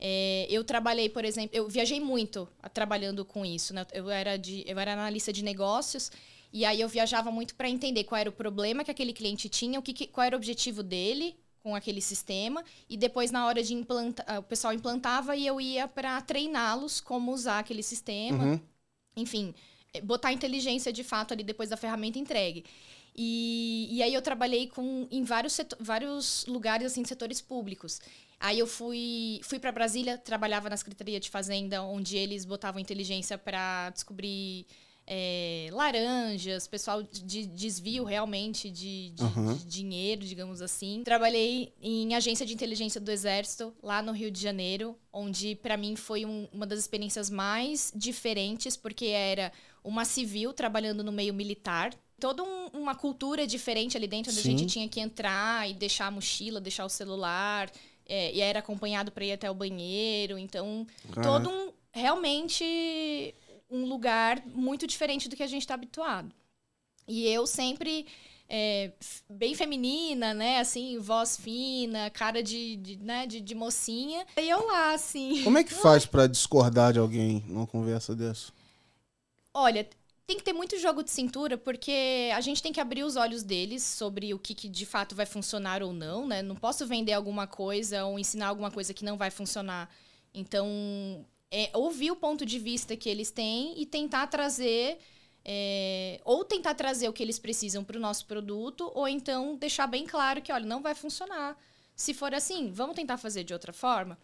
S1: É, eu trabalhei, por exemplo, eu viajei muito a- trabalhando com isso. Né? Eu, era de, eu era analista de negócios e aí eu viajava muito para entender qual era o problema que aquele cliente tinha, o que, que- qual era o objetivo dele com aquele sistema e depois na hora de implantar, o pessoal implantava e eu ia para treiná-los como usar aquele sistema
S2: Uhum.
S1: enfim, botar inteligência de fato ali depois da ferramenta entregue. E, e aí eu trabalhei com, em vários, seto- vários lugares, assim, setores públicos. Aí eu fui, fui para Brasília, trabalhava na Secretaria de Fazenda, onde eles botavam inteligência para descobrir eh, laranjas, pessoal de desvio realmente de, de-
S2: Aham.
S1: de dinheiro, digamos assim. Trabalhei em agência de inteligência do Exército, lá no Rio de Janeiro, onde para mim foi um- uma das experiências mais diferentes, porque era uma civil trabalhando no meio militar. Toda um- uma cultura diferente ali dentro, onde
S2: Sim.
S1: a gente tinha que entrar e deixar a mochila, deixar o celular, é, e era acompanhado para ir até o banheiro. Então, todo um realmente um lugar muito diferente do que a gente está habituado. E eu sempre é, bem feminina, né? Assim, voz fina, cara de, de, né? de, de mocinha. E eu lá, assim.
S2: Como é que faz pra discordar de alguém numa conversa dessa?
S1: Olha, tem que ter muito jogo de cintura, porque a gente tem que abrir os olhos deles sobre o que, que de fato vai funcionar ou não, né? Não posso vender alguma coisa ou ensinar alguma coisa que não vai funcionar. Então, é ouvir o ponto de vista que eles têm e tentar trazer. é, ou tentar trazer o que eles precisam para o nosso produto, ou então deixar bem claro que, olha, não vai funcionar. Se for assim, vamos tentar fazer de outra forma.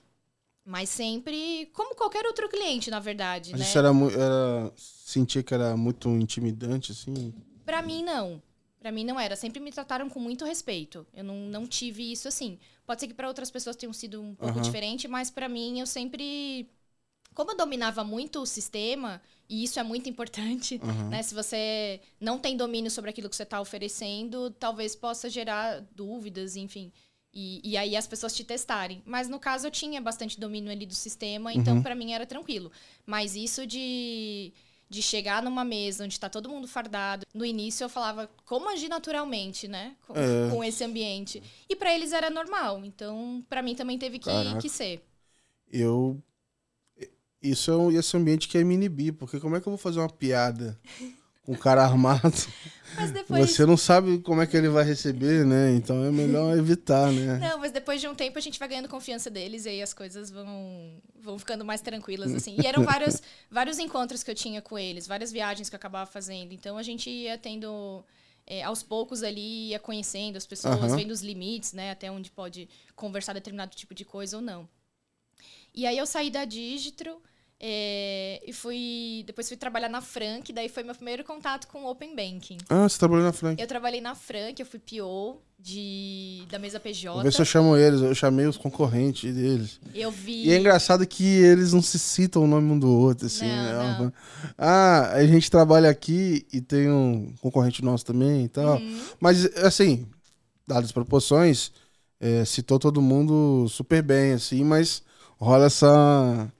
S1: Mas sempre, como qualquer outro cliente, na verdade,
S2: Mas
S1: né?
S2: isso era, era. Sentia que era muito intimidante, assim.
S1: Pra mim, não. Pra mim, não era. Sempre me trataram com muito respeito. Eu não, não tive isso assim. Pode ser que pra outras pessoas tenham sido um pouco
S2: Aham.
S1: diferente, mas pra mim, eu sempre. Como eu dominava muito o sistema, e isso é muito importante,
S2: Aham.
S1: né? Se você não tem domínio sobre aquilo que você está oferecendo, talvez possa gerar dúvidas, enfim. E, e aí as pessoas te testarem. Mas no caso eu tinha bastante domínio ali do sistema, então
S2: Uhum.
S1: pra mim era tranquilo. Mas isso de, de chegar numa mesa onde tá todo mundo fardado, no início eu falava como agir naturalmente, né? Com,
S2: É.
S1: com esse ambiente. E pra eles era normal. Então pra mim também teve que,
S2: Caraca.
S1: que ser.
S2: Eu. Isso é um, esse ambiente que é me inibir, porque como é que eu vou fazer uma piada com um cara armado?
S1: Mas depois.
S2: Você não sabe como é que ele vai receber, né? Então é melhor evitar, né?
S1: Não, mas depois de um tempo a gente vai ganhando confiança deles e aí as coisas vão, vão ficando mais tranquilas, assim. E eram vários, vários encontros que eu tinha com eles, várias viagens que eu acabava fazendo. Então a gente ia tendo, é, aos poucos ali, ia conhecendo as pessoas,
S2: Aham.
S1: vendo os limites, né? Até onde pode conversar determinado tipo de coisa ou não. E aí eu saí da Digitro é, e fui. Depois fui trabalhar na Frank, daí foi meu primeiro contato com o Open Banking.
S2: Ah, você trabalhou na Frank.
S1: Eu trabalhei na Frank, eu fui PO de, da mesa PJ.
S2: Vou ver se eu chamo eles. Eu chamei os concorrentes deles.
S1: Eu vi.
S2: E é engraçado que eles não se citam o nome um do outro, assim.
S1: Não,
S2: né?
S1: não.
S2: Ah, a gente trabalha aqui e tem um concorrente nosso também e tal.
S1: Uhum.
S2: Mas, assim, dadas as proporções, é, citou todo mundo super bem, assim, mas rola essa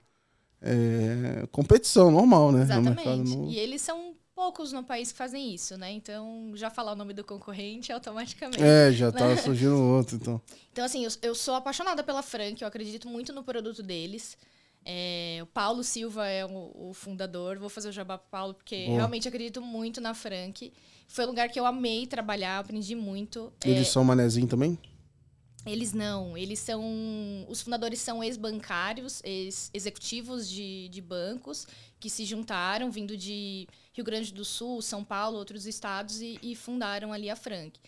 S2: é, competição normal, né?
S1: Exatamente.
S2: no-
S1: E eles são poucos no país que fazem isso, né? Então, já falar o nome do concorrente automaticamente.
S2: É, já tá surgindo outro, então.
S1: Então, assim, eu, eu sou apaixonada pela Frank, eu acredito muito no produto deles. É, o Paulo Silva é o, o fundador. Vou fazer o jabá pro Paulo, porque
S2: Boa.
S1: realmente acredito muito na Frank. Foi um lugar que eu amei trabalhar, aprendi muito. É,
S2: Eles são manezinho também?
S1: Eles não, eles são. Os fundadores são ex-bancários, ex-executivos de, de bancos, que se juntaram, vindo de Rio Grande do Sul, São Paulo, outros estados, e, e fundaram ali a Frank.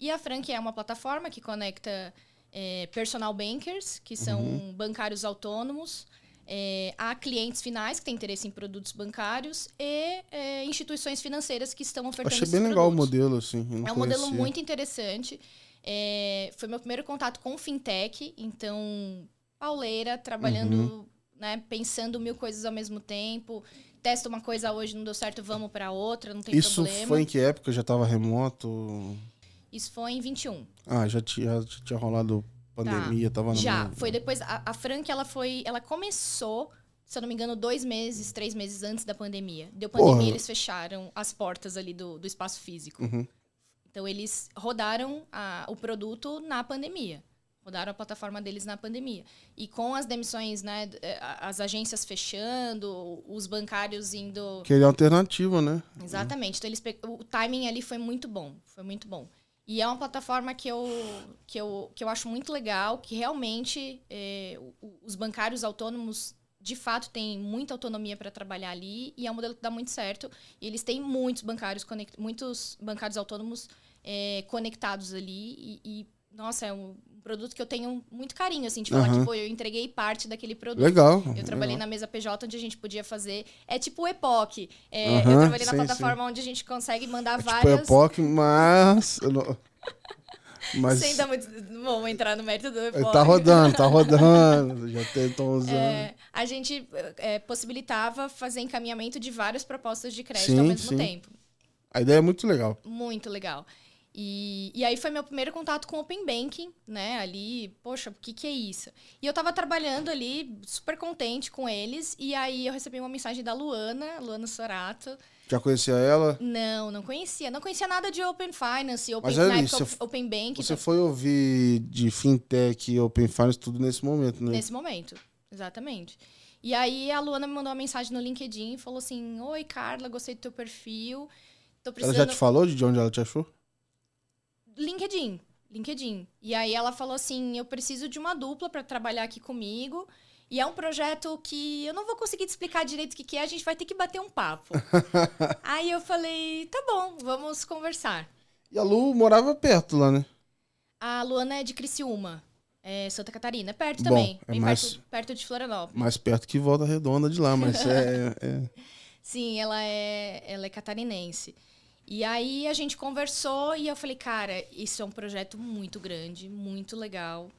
S1: E a Frank é uma plataforma que conecta é, personal bankers, que são uhum. bancários autônomos, é, a clientes finais que têm interesse em produtos bancários e é, instituições financeiras que estão ofertando
S2: Achei bem legal produtos. o modelo, assim.
S1: É um modelo muito interessante. É, foi meu primeiro contato com fintech, então, pauleira, trabalhando, uhum. né, pensando mil coisas ao mesmo tempo. Testa uma coisa hoje, não deu certo, vamos para outra, não tem
S2: Isso
S1: problema.
S2: Isso foi em que época? Já estava remoto?
S1: Isso foi em 21.
S2: Ah, já tinha, já tinha rolado pandemia, tá. tava no
S1: Já, foi depois. A, a Frank, ela foi. Ela começou, se eu não me engano, dois meses, três meses antes da pandemia. Deu pandemia, Porra. eles fecharam as portas ali do, do espaço físico. Uhum. Então, eles rodaram a, o produto na pandemia. Rodaram a plataforma deles na pandemia. E com as demissões, né? Eh, as agências fechando, os bancários indo.
S2: Que é alternativa, né?
S1: Exatamente. Então, eles, o timing ali foi muito bom. Foi muito bom. E é uma plataforma que eu, que eu, que eu acho muito legal, que realmente é, os bancários autônomos de fato têm muita autonomia para trabalhar ali e é um modelo que dá muito certo. E eles têm muitos bancários, muitos bancários autônomos é, conectados ali e, e, nossa, é um produto que eu tenho muito carinho, assim, de falar uhum. que, pô, eu entreguei parte daquele produto.
S2: Legal.
S1: Eu trabalhei
S2: legal.
S1: na mesa PJ, onde a gente podia fazer. É tipo o Epoch. É, uhum, eu trabalhei sim, na plataforma sim. onde a gente consegue mandar é tipo várias.
S2: Tipo Epoch, mas.
S1: Mas... Sem dar muito. Vamos entrar no mérito do Epoch.
S2: Tá rodando, tá rodando. Já tentam usando.
S1: É, a gente é, possibilitava fazer encaminhamento de várias propostas de crédito sim, ao mesmo sim. tempo.
S2: A ideia é muito legal.
S1: Muito legal. E, e aí foi meu primeiro contato com Open Banking, né? Ali, poxa, o que, que é isso? E eu tava trabalhando ali, super contente com eles, e aí eu recebi uma mensagem da Luana, Luana Sorato.
S2: Já conhecia ela?
S1: Não, não conhecia. Não conhecia nada de Open Finance, Open, Mas, ali, você, Open Banking.
S2: Você foi ouvir de fintech e Open Finance tudo nesse momento, né?
S1: Nesse momento, exatamente. E aí a Luana me mandou uma mensagem no LinkedIn e falou assim: Oi, Carla, gostei do teu perfil.
S2: Tô precisando... Ela já te falou de onde ela te achou?
S1: LinkedIn. LinkedIn. E aí ela falou assim: eu preciso de uma dupla para trabalhar aqui comigo. E é um projeto que eu não vou conseguir te explicar direito o que, que é, a gente vai ter que bater um papo. aí eu falei: tá bom, vamos conversar.
S2: E a Lu morava perto lá, né?
S1: A Luana é de Criciúma. É Santa Catarina, é perto Bom, também. É mais, perto, perto, de Florianópolis.
S2: Mais perto que Volta Redonda de lá, mas é, é...
S1: Sim, ela é, ela é catarinense. E aí a gente conversou e eu falei, cara, isso é um projeto muito grande, muito legal.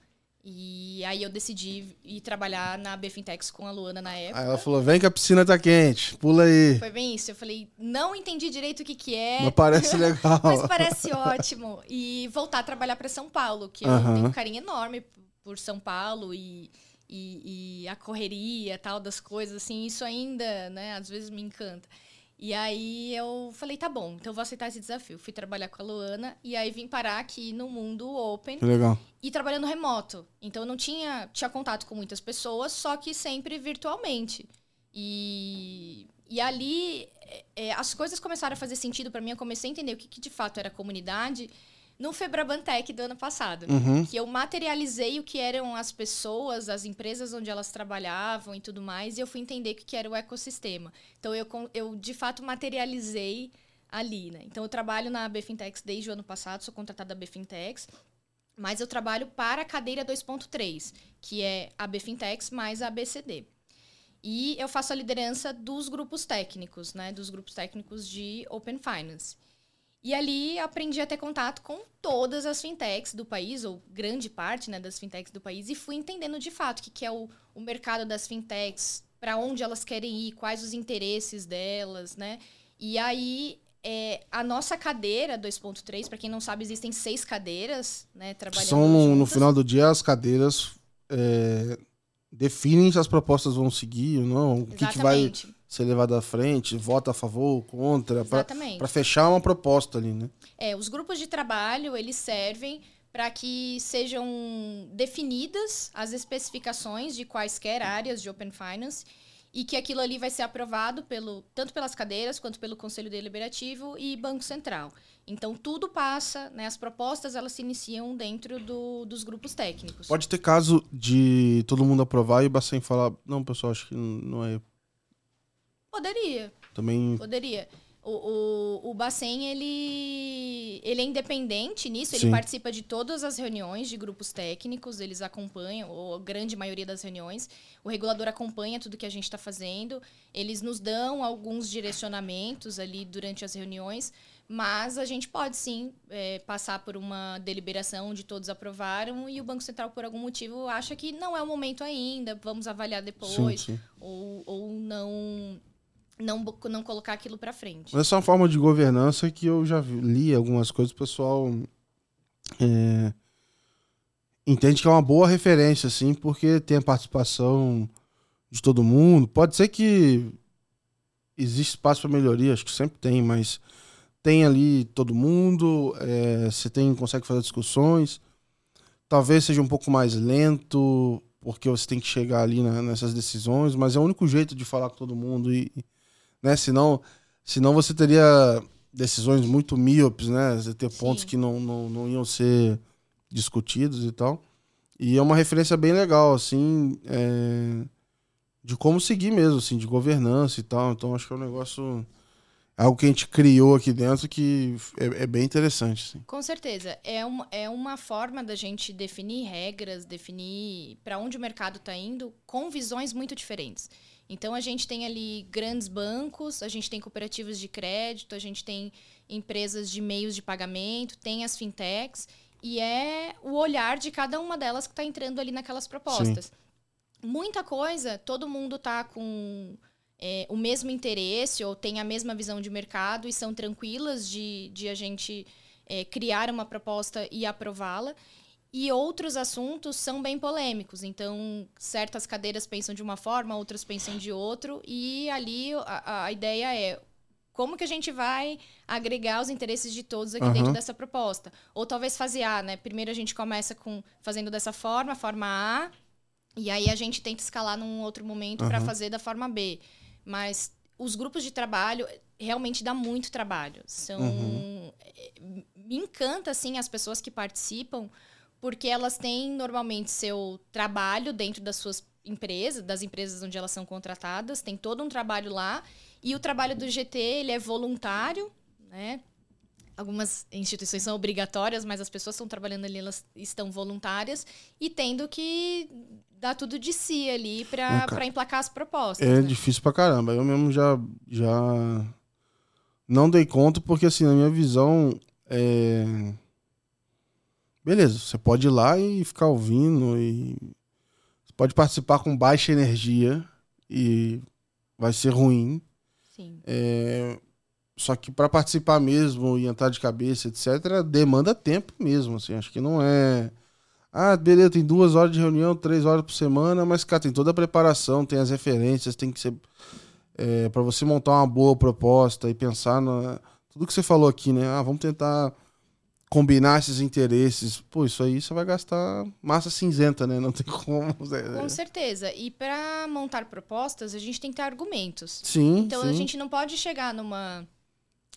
S1: E aí eu decidi ir trabalhar na Bfintex com a Luana na época.
S2: Aí ela falou, vem que a piscina tá quente, pula aí.
S1: Foi bem isso. Eu falei, não entendi direito o que que é.
S2: Mas parece legal.
S1: Mas parece ótimo. E voltar a trabalhar para São Paulo, que eu tenho um carinho enorme por São Paulo e, e, e a correria tal das coisas, assim, isso ainda, né, às vezes me encanta. E aí eu falei, tá bom, então vou aceitar esse desafio. Fui trabalhar com a Luana e aí vim parar aqui no mundo open.
S2: Legal.
S1: E trabalhando remoto. Então eu não tinha, tinha contato com muitas pessoas, só que sempre virtualmente. E, e ali é, as coisas começaram a fazer sentido para mim. Eu comecei a entender o que, que de fato era comunidade no Febrabantec do ano passado, uhum. que eu materializei o que eram as pessoas, as empresas onde elas trabalhavam e tudo mais, e eu fui entender o que era o ecossistema. Então eu, eu de fato materializei ali, né? Então eu trabalho na Bfintex desde o ano passado, sou contratada da Bfintex, mas eu trabalho para a cadeira 2.3, que é a Bfintex mais a BCD. E eu faço a liderança dos grupos técnicos, né? Dos grupos técnicos de Open Finance. E ali aprendi a ter contato com todas as fintechs do país, ou grande parte né, das fintechs do país, e fui entendendo de fato o que, que é o, o mercado das fintechs, para onde elas querem ir, quais os interesses delas, né? E aí, é, a nossa cadeira 2.3, para quem não sabe, existem seis cadeiras, né? Trabalhando
S2: São, no, no final do dia, as cadeiras é, definem se as propostas vão seguir ou não, o que, que vai ser levado à frente, vota a favor, contra, para fechar uma proposta ali, né?
S1: É, os grupos de trabalho, eles servem para que sejam definidas as especificações de quaisquer áreas de Open Finance e que aquilo ali vai ser aprovado pelo, tanto pelas cadeiras quanto pelo Conselho Deliberativo e Banco Central. Então, tudo passa, né? As propostas, elas se iniciam dentro do, dos grupos técnicos.
S2: Pode ter caso de todo mundo aprovar e o Bacen falar, não, pessoal, acho que não é...
S1: Poderia.
S2: Também...
S1: Poderia. O, o, o Bacen, ele, ele é independente nisso,
S2: Sim.
S1: ele participa de todas as reuniões de grupos técnicos, eles acompanham, ou a grande maioria das reuniões. O regulador acompanha tudo que a gente está fazendo, eles nos dão alguns direcionamentos ali durante as reuniões, mas a gente pode sim é, passar por uma deliberação onde todos aprovaram e o Banco Central, por algum motivo, acha que não é o momento ainda, vamos avaliar depois,
S2: Sim, sim.
S1: Ou, ou não, não, não colocar aquilo para frente.
S2: Essa é uma forma de governança que eu já li algumas coisas, o pessoal é, entende que é uma boa referência, assim, porque tem a participação de todo mundo. Pode ser que existe espaço para melhoria, acho que sempre tem, mas tem ali todo mundo, é, você tem, consegue fazer discussões. Talvez seja um pouco mais lento, porque você tem que chegar ali na- nessas decisões, mas é o único jeito de falar com todo mundo e, né? Senão, senão você teria decisões muito míopes, né? Você ter pontos
S1: Sim.
S2: que não, não, não iam ser discutidos e tal. E é uma referência bem legal, assim, é, de como seguir mesmo, assim, de governança e tal. Então, acho que é um negócio... é Algo que a gente criou aqui dentro que é, é bem interessante, assim.
S1: Com certeza. É uma, é uma forma da gente definir regras, definir para onde o mercado está indo, com visões muito diferentes. Então, a gente tem ali grandes bancos, a gente tem cooperativas de crédito, a gente tem empresas de meios de pagamento, tem as fintechs, e é o olhar de cada uma delas que está entrando ali naquelas propostas. Muita coisa, todo mundo está com é, o mesmo interesse ou tem a mesma visão de mercado e são tranquilas de, de a gente é, criar uma proposta e aprová-la. E outros assuntos são bem polêmicos. Então, certas cadeiras pensam de uma forma, outras pensam de outro. E ali a, a ideia é como que a gente vai agregar os interesses de todos aqui
S2: Aham.
S1: dentro dessa proposta. Ou talvez fasear, né? Primeiro a gente começa com fazendo dessa forma, forma A, e aí a gente tenta escalar num outro momento para
S2: Aham.
S1: fazer da forma B. Mas os grupos de trabalho realmente dá muito trabalho. São
S2: Uhum.
S1: me encanta assim as pessoas que participam, porque elas têm normalmente seu trabalho dentro das suas empresas, das empresas onde elas são contratadas, tem todo um trabalho lá, e o trabalho do GT, ele é voluntário, né? Algumas instituições são obrigatórias, mas as pessoas que estão trabalhando ali, elas estão voluntárias e tendo que dar tudo de si ali
S2: É,
S1: para
S2: cara.
S1: emplacar as propostas.
S2: É
S1: né?
S2: difícil pra caramba. Eu mesmo já, já não dei conta, porque assim, na minha visão, é... beleza, você pode ir lá e ficar ouvindo e você pode participar com baixa energia e vai ser ruim.
S1: Sim.
S2: É, Só que para participar mesmo e entrar de cabeça, etc., demanda tempo mesmo. Assim, acho que não é. Ah, beleza, tem duas horas de reunião, três horas por semana, mas, cara, tem toda a preparação, tem as referências, tem que ser. É, para você montar uma boa proposta e pensar na. Tudo que você falou aqui, né? Ah, vamos tentar combinar esses interesses. Pô, isso aí você vai gastar massa cinzenta, né? Não tem como. é,
S1: Com certeza. E para montar propostas, a gente tem que ter argumentos.
S2: Sim.
S1: Então
S2: sim.
S1: a gente não pode chegar numa,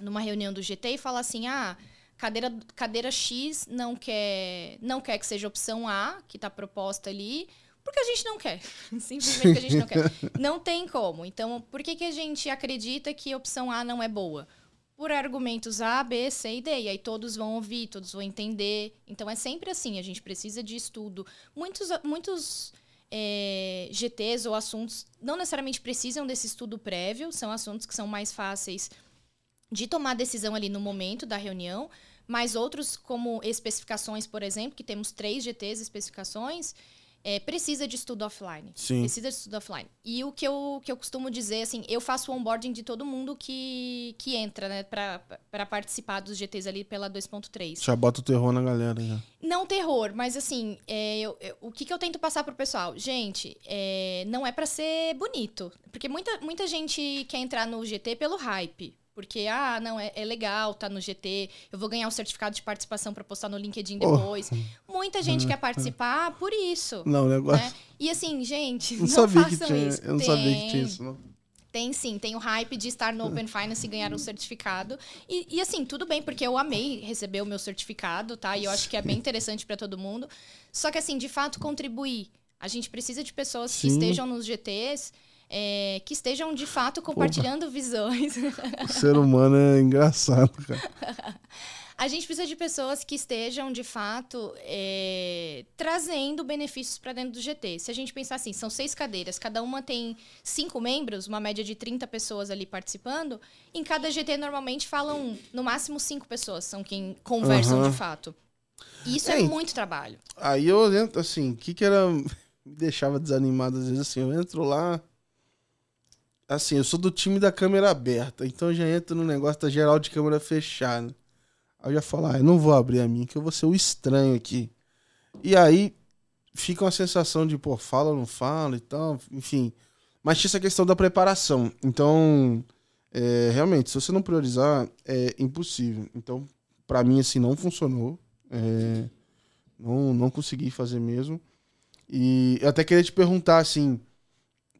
S1: numa reunião do GT e falar assim: ah, cadeira, cadeira X não quer, não quer que seja opção A, que está proposta ali, porque a gente não quer. Simplesmente porque a gente não quer. Não tem como. Então, por que, que a gente acredita que a opção A não é boa? Por argumentos A, B, C e D. E aí todos vão ouvir, todos vão entender. Então é sempre assim, a gente precisa de estudo. Muitos, muitos é, GTs ou assuntos não necessariamente precisam desse estudo prévio, são assuntos que são mais fáceis de tomar decisão ali no momento da reunião, mas outros, como especificações, por exemplo, que temos três GTs especificações, é, precisa de estudo offline.
S2: Sim.
S1: Precisa de estudo offline. E o que eu, que eu costumo dizer, assim, eu faço o onboarding de todo mundo que, que entra, né, para participar dos GTs ali pela 2.3.
S2: Já bota o terror na galera já.
S1: Não terror, mas assim, é, eu- eu- o que, que eu tento passar pro pessoal? Gente, é, não é pra ser bonito. Porque muita, muita gente quer entrar no GT pelo hype. Porque, ah, não, é, é legal, tá no GT, eu vou ganhar o certificado de participação pra postar no LinkedIn
S2: Oh.
S1: depois. Muita gente quer participar por isso.
S2: Não, o negócio.
S1: Né? E assim, gente,
S2: Não,
S1: não,
S2: sabia que
S1: façam
S2: tinha.
S1: isso.
S2: Eu não sabia que tinha
S1: Tem.
S2: isso, não.
S1: Tem sim, tem o hype de estar no Open Finance e ganhar um certificado. E, e, assim, tudo bem, porque eu amei receber o meu certificado, tá? E eu acho que é bem interessante para todo mundo. Só que, assim, de fato, contribuir. A gente precisa de pessoas sim. que estejam nos GTs, é, que estejam, de fato, compartilhando visões.
S2: O ser humano é engraçado, cara.
S1: A gente precisa de pessoas que estejam, de fato, é, trazendo benefícios para dentro do GT. Se a gente pensar assim, são seis cadeiras, cada uma tem cinco membros, uma média de 30 pessoas ali participando. Em cada GT, normalmente, falam no máximo cinco pessoas, são quem conversam uhum. de fato. E isso é, é muito trabalho.
S2: Aí eu entro, assim, o que que era... Me deixava desanimado às vezes, assim, eu entro lá... Assim, eu sou do time da câmera aberta, então eu já entro no negócio da geral de câmera fechada. Aí eu já falo, ah, eu não vou abrir a minha, que eu vou ser o estranho aqui. E aí fica uma sensação de, pô, fala ou não fala e tal, enfim. Mas tinha essa questão da preparação. Então, é, realmente, se você não priorizar, é impossível. Então, para mim, assim, não funcionou. É, não, não consegui fazer mesmo. E eu até queria te perguntar, assim,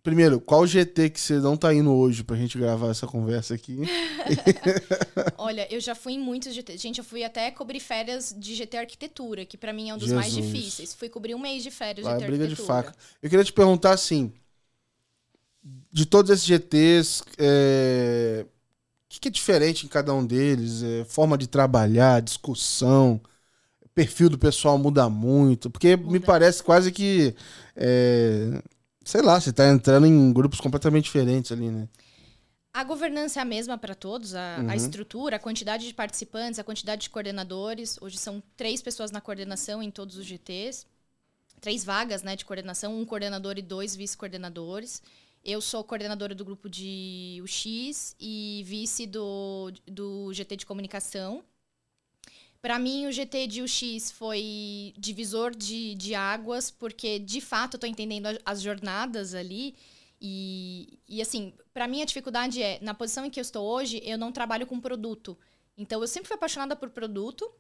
S2: Primeiro, qual GT que você não tá indo hoje pra gente gravar essa conversa aqui?
S1: Olha, eu já fui em muitos GT. Gente, eu fui até cobrir férias de GT Arquitetura, que para mim é um dos Jesus. mais difíceis. Fui cobrir um mês de férias de GT
S2: briga
S1: Arquitetura.
S2: de faca. Eu queria te perguntar assim, de todos esses GTs, é... o que, é diferente em cada um deles? É, forma de trabalhar, discussão, perfil do pessoal muda muito, porque muda. me parece quase que é sei lá, você tá entrando em grupos completamente diferentes ali, né?
S1: A governança é a mesma para todos, a, uhum. a, estrutura, a quantidade de participantes, a quantidade de coordenadores. Hoje são três pessoas na coordenação em todos os GTs. Três vagas né, de coordenação, um coordenador e dois vice-coordenadores. Eu sou coordenadora do grupo de UX e vice do, do GT de comunicação. Para mim, o GT de UX foi divisor de, de águas, porque de fato eu estou entendendo as jornadas ali. E, e assim, para mim a dificuldade é, na posição em que eu estou hoje, eu não trabalho com produto. Então, eu sempre fui apaixonada por produto,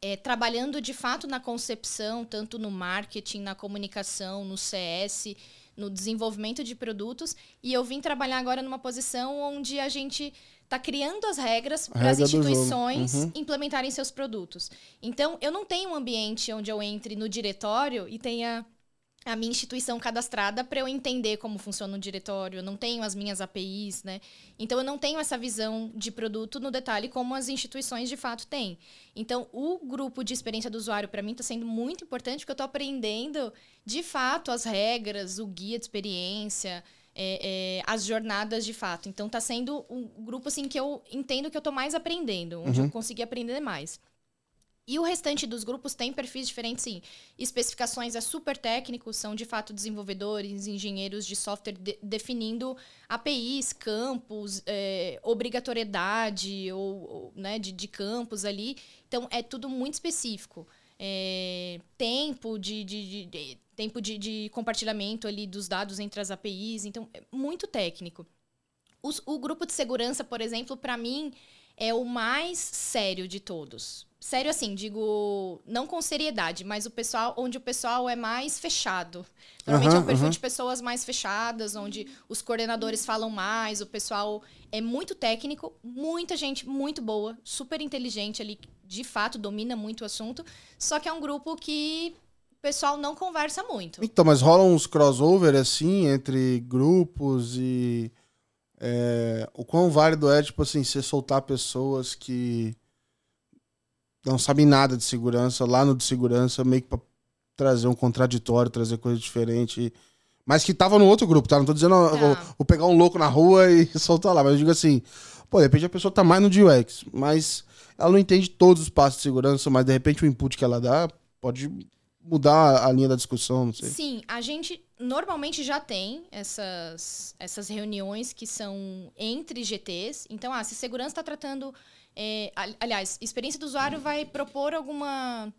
S1: é, trabalhando de fato na concepção, tanto no marketing, na comunicação, no CS, no desenvolvimento de produtos. E eu vim trabalhar agora numa posição onde a gente está criando as regras para as instituições uhum. implementarem seus produtos. Então, eu não tenho um ambiente onde eu entre no diretório e tenha a minha instituição cadastrada para eu entender como funciona o diretório. Eu não tenho as minhas APIs, né? Então eu não tenho essa visão de produto no detalhe como as instituições de fato têm. Então o grupo de experiência do usuário para mim está sendo muito importante porque eu estou aprendendo de fato as regras, o guia de experiência, é, é, as jornadas de fato. Então está sendo um grupo assim que eu entendo que eu estou mais aprendendo, onde uhum. eu consegui aprender mais. E o restante dos grupos tem perfis diferentes, sim. Especificações é super técnico, são de fato desenvolvedores, engenheiros de software de, definindo APIs, campos, é, obrigatoriedade ou, ou né, de, de, campos ali. Então é tudo muito específico. É, tempo de, de, de tempo de, de, compartilhamento ali dos dados entre as APIs, então é muito técnico. Os, o grupo de segurança, por exemplo, para mim é o mais sério de todos sério assim, digo, não com seriedade, mas o pessoal, onde o pessoal é mais fechado. Normalmente uhum, é um perfil uhum. de pessoas mais fechadas, onde os coordenadores falam mais, o pessoal é muito técnico, muita gente muito boa, super inteligente ali, de fato domina muito o assunto, só que é um grupo que o pessoal não conversa muito.
S2: Então, mas rolam uns crossover assim entre grupos e é, o quão válido é, tipo assim, você soltar pessoas que não sabem nada de segurança, lá no de segurança, meio que pra trazer um contraditório, trazer coisa diferente. Mas que tava no outro grupo, tá? Não tô dizendo, tá. vou, vou, pegar um louco na rua e soltar lá. Mas eu digo assim, pô, de repente a pessoa tá mais no UX, mas ela não entende todos os passos de segurança, mas de repente o input que ela dá pode mudar a linha da discussão, não sei.
S1: Sim, a gente normalmente já tem essas, essas reuniões que são entre GTs. Então, ah, se segurança está tratando é, aliás, experiência do usuário vai propor alguma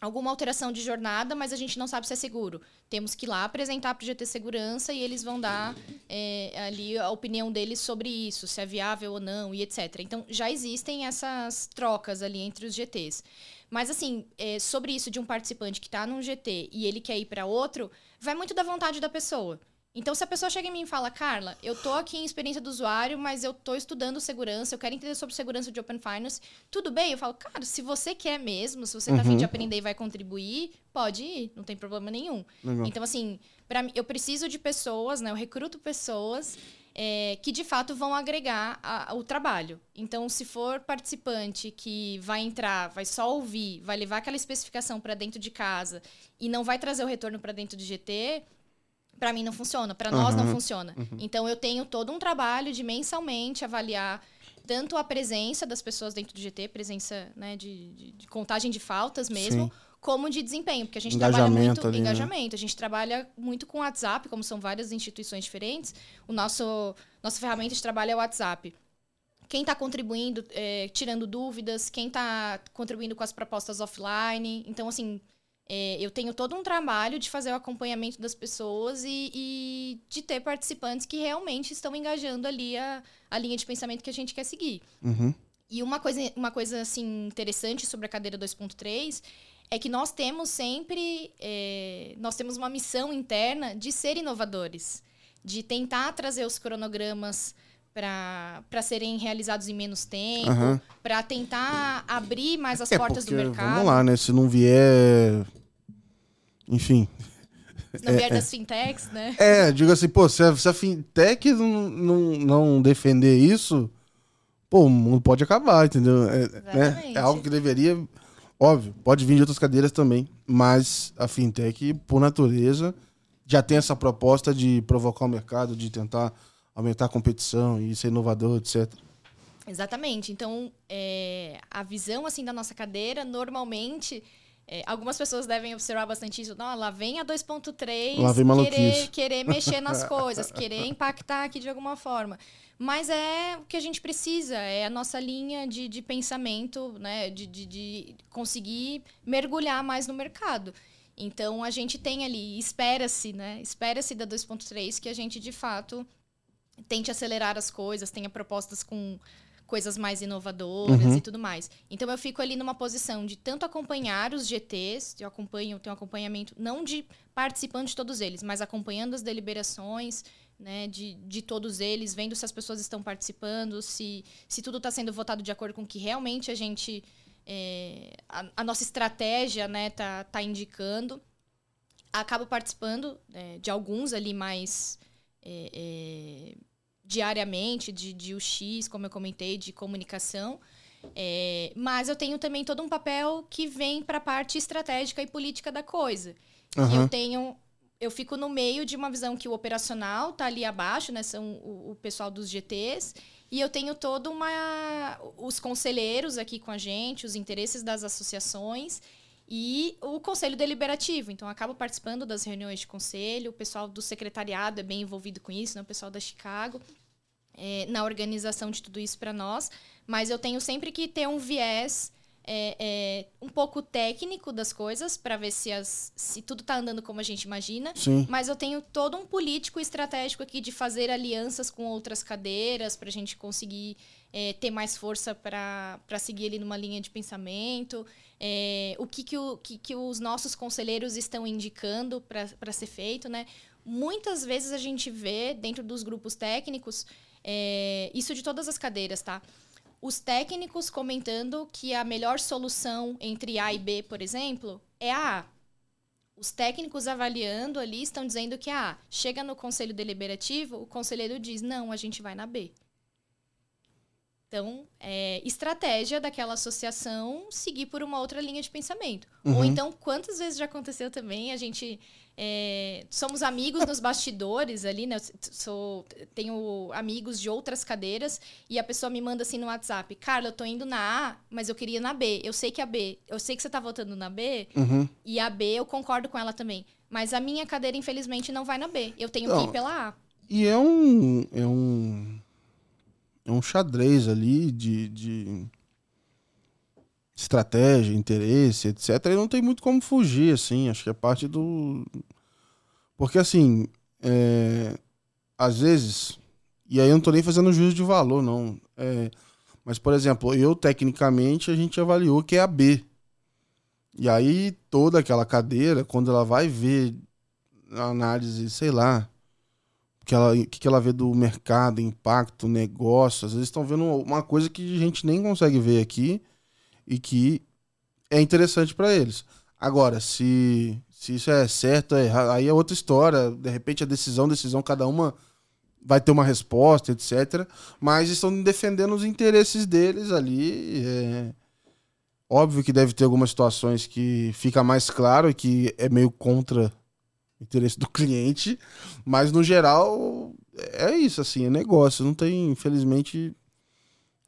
S1: alguma alteração de jornada, mas a gente não sabe se é seguro. Temos que ir lá apresentar para o GT Segurança e eles vão dar é, ali a opinião deles sobre isso, se é viável ou não e etc. Então, já existem essas trocas ali entre os GTs. Mas, assim, é, sobre isso de um participante que está num GT e ele quer ir para outro, vai muito da vontade da pessoa. Então, se a pessoa chega em mim e fala, Carla, eu tô aqui em experiência do usuário, mas eu tô estudando segurança, eu quero entender sobre segurança de Open Finance, tudo bem? Eu falo, cara, se você quer mesmo, se você tá afim de aprender e vai contribuir, pode ir, não tem problema nenhum.
S2: Legal.
S1: Então, assim, para mim, eu preciso de pessoas, né? Eu recruto pessoas é, que de fato vão agregar a- o trabalho. Então, se for participante que vai entrar, vai só ouvir, vai levar aquela especificação para dentro de casa e não vai trazer o retorno para dentro do GT, para mim não funciona, para nós não funciona. Então, eu tenho todo um trabalho de mensalmente avaliar tanto a presença das pessoas dentro do GT, presença né, de, de- de contagem de faltas mesmo,
S2: Sim.
S1: Como de desempenho, porque a gente trabalha
S2: Engajamento
S1: muito
S2: ali, né?
S1: engajamento, a gente trabalha muito com WhatsApp, como são várias instituições diferentes. O nosso nossa ferramenta de trabalho é o WhatsApp. Quem está contribuindo, é, tirando dúvidas, quem está contribuindo com as propostas offline. Então, assim, é, eu tenho todo um trabalho de fazer o acompanhamento das pessoas e, e de ter participantes que realmente estão engajando ali a, a linha de pensamento que a gente quer seguir.
S2: Uhum.
S1: E uma coisa, uma coisa assim, interessante sobre a cadeira 2.3 é que nós temos sempre. é, nós temos uma missão interna de ser inovadores, de tentar trazer os cronogramas para serem realizados em menos tempo,
S2: Aham.
S1: para tentar abrir mais as
S2: É,
S1: portas
S2: porque,
S1: do mercado.
S2: Vamos lá, né? Se não vier. Enfim.
S1: Se não vier das fintechs, né?
S2: É, digo assim, pô, se a, se a fintech não, não, não defender isso, pô, o mundo pode acabar, entendeu? É, né?
S1: Exatamente.
S2: é algo que deveria. Óbvio, pode vir de outras cadeiras também, mas a fintech, por natureza, já tem essa proposta de provocar o mercado, de tentar aumentar a competição e ser inovador, etc.
S1: Exatamente. Então, é, a visão assim da nossa cadeira, normalmente, é, algumas pessoas devem observar bastante isso. Não, lá vem a 2.3
S2: Lá vem maluquice.
S1: querer, querer mexer nas coisas, querer impactar aqui de alguma forma. Mas é o que a gente precisa, é a nossa linha de, de pensamento, né? De, de, de conseguir mergulhar mais no mercado. Então, a gente tem ali, espera-se, né? Espera-se da 2.3 que a gente, de fato, tente acelerar as coisas, tenha propostas com coisas mais inovadoras
S2: Uhum.
S1: e tudo mais. Então eu fico ali numa posição de tanto acompanhar os GTs, eu acompanho, tenho acompanhamento não de participando de todos eles, mas acompanhando as deliberações, né, de, de todos eles, vendo se as pessoas estão participando, se, se tudo está sendo votado de acordo com o que realmente a gente é, a, a nossa estratégia né tá, tá indicando acabo participando é, de alguns ali mais é, é, diariamente, de, de UX, como eu comentei, de comunicação. É, mas eu tenho também todo um papel que vem para a parte estratégica e política da coisa.
S2: Aham.
S1: eu tenho. Eu fico no meio de uma visão que o operacional tá ali abaixo, né? São o, o pessoal dos GTs. E eu tenho todo uma. os conselheiros aqui com a gente, os interesses das associações e o conselho deliberativo. Então, eu acabo participando das reuniões de conselho, o pessoal do secretariado é bem envolvido com isso, né? o pessoal da Chicago, é, na organização de tudo isso para nós. Mas eu tenho sempre que ter um viés é, é, um pouco técnico das coisas, para ver se, as, se tudo está andando como a gente imagina.
S2: Sim.
S1: Mas eu tenho todo um político estratégico aqui de fazer alianças com outras cadeiras para a gente conseguir é, ter mais força para seguir ali numa linha de pensamento. É, o que, que, o, que, que os nossos conselheiros estão indicando para ser feito, né? Muitas vezes a gente vê dentro dos grupos técnicos, é, isso de todas as cadeiras, tá? Os técnicos comentando que a melhor solução entre A e B, por exemplo, é a A. Os técnicos avaliando ali estão dizendo que a A. Chega no conselho deliberativo, o conselheiro diz: não, a gente vai na B. Então, é estratégia daquela associação seguir por uma outra linha de pensamento. Ou
S2: Uhum.
S1: então, quantas vezes já aconteceu também, a gente é, somos amigos nos bastidores ali, né? Sou, tenho amigos de outras cadeiras e a pessoa me manda assim no WhatsApp: Carla, eu tô indo na A, mas eu queria ir na B. Eu sei que a B, eu sei que você tá votando na B,
S2: Uhum.
S1: e a B eu concordo com ela também. Mas a minha cadeira, infelizmente, não vai na B. Eu tenho que
S2: Não.
S1: ir pela A.
S2: E é um. É um. É um xadrez ali de, de estratégia, interesse, etc. E não tem muito como fugir, assim. Acho que é parte do. Porque, assim. é, Às vezes. E aí eu não tô nem fazendo juízo de valor, não. É, Mas, por exemplo, eu, tecnicamente, a gente avaliou que é a B. E aí, toda aquela cadeira, quando ela vai ver a análise, sei lá, que ela, que, que ela vê do mercado, impacto, negócio. Às vezes estão vendo uma coisa que a gente nem consegue ver aqui e que é interessante para eles. Agora, se, se isso é certo, é errado, aí é outra história. De repente a decisão, decisão, cada uma vai ter uma resposta, etc. Mas estão defendendo os interesses deles ali. É... Óbvio que deve ter algumas situações que fica mais claro e que é meio contra o interesse do cliente, mas no geral é isso, assim, é negócio. Não tem, infelizmente,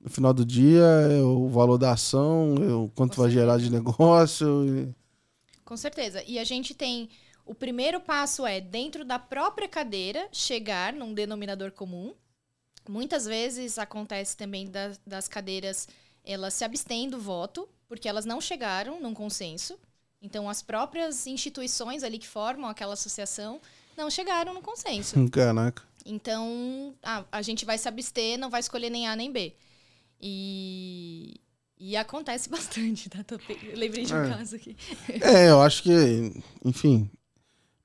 S2: no final do dia, é o valor da ação, é o quanto Com vai certeza. gerar de negócio.
S1: Com certeza. E a gente tem. O primeiro passo é, dentro da própria cadeira, chegar num denominador comum. Muitas vezes acontece também das, das cadeiras, elas se abstêm do voto, porque elas não chegaram num consenso. Então, as próprias instituições ali que formam aquela associação não chegaram no consenso.
S2: Caraca.
S1: Então, ah, a gente vai se abster, não vai escolher nem A nem B. E, e acontece bastante, tá? Tô, lembrei de um é. caso aqui.
S2: É, eu acho que, enfim,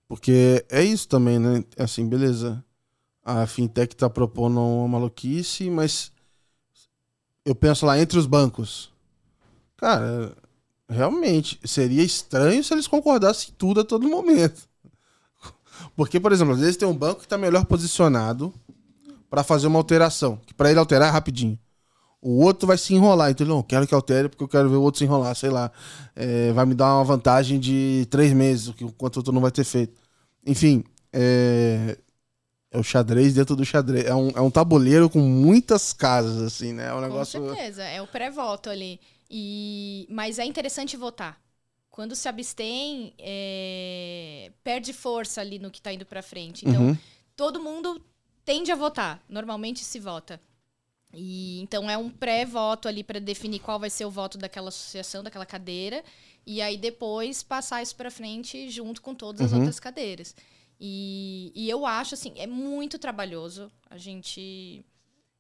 S2: porque é isso também, né? Assim, beleza. A fintech tá propondo uma maluquice, mas eu penso lá entre os bancos. Cara, realmente, seria estranho se eles concordassem tudo a todo momento. Porque, por exemplo, às vezes tem um banco que está melhor posicionado para fazer uma alteração, que para ele alterar é rapidinho. O outro vai se enrolar, então não, quero que altere porque eu quero ver o outro se enrolar, sei lá. É, vai me dar uma vantagem de três meses, o quanto o outro não vai ter feito. Enfim, é, é o xadrez dentro do xadrez. É um, é um tabuleiro com muitas casas, assim, né? É um negócio...
S1: Com certeza, é o pré-voto ali. E, mas é interessante votar. Quando se abstém, é, perde força ali no que está indo para frente. Então, uhum. todo mundo tende a votar. Normalmente se vota. E então é um pré-voto ali para definir qual vai ser o voto daquela associação, daquela cadeira, e aí depois passar isso para frente junto com todas as uhum. outras cadeiras. E, e eu acho assim, é muito trabalhoso. A gente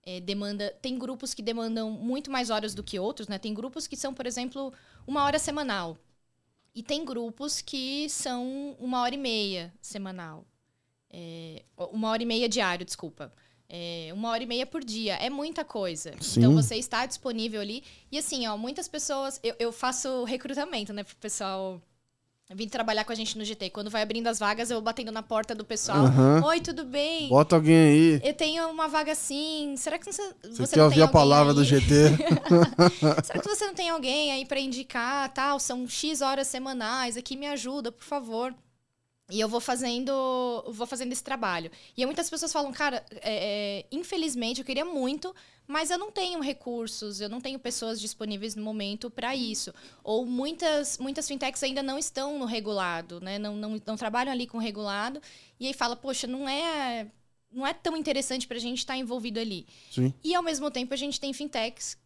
S1: é, demanda. Tem grupos que demandam muito mais horas do que outros, né? Tem grupos que são, por exemplo, uma hora semanal. E tem grupos que são uma hora e meia semanal. É, uma hora e meia diário, desculpa. É, uma hora e meia por dia. É muita coisa. Sim. Então você está disponível ali. E assim, ó, muitas pessoas. Eu, eu faço recrutamento, né, pro pessoal Vim trabalhar com a gente no GT. Quando vai abrindo as vagas, eu batendo na porta do pessoal. Uhum. Oi, tudo bem?
S2: Bota alguém aí.
S1: Eu tenho uma vaga assim. Será que você,
S2: você, você quer ouvir a palavra aí? do GT?
S1: Será que você não tem alguém aí para indicar, tal? São X horas semanais. Aqui me ajuda, por favor. E eu vou fazendo, vou fazendo esse trabalho. E muitas pessoas falam, cara, é, é, infelizmente eu queria muito, mas eu não tenho recursos, eu não tenho pessoas disponíveis no momento para isso. Ou muitas, muitas fintechs ainda não estão no regulado, né? Não, não, não trabalham ali com regulado. E aí fala, poxa, não é, não é tão interessante para a gente estar tá envolvido ali.
S2: Sim.
S1: E ao mesmo tempo a gente tem fintechs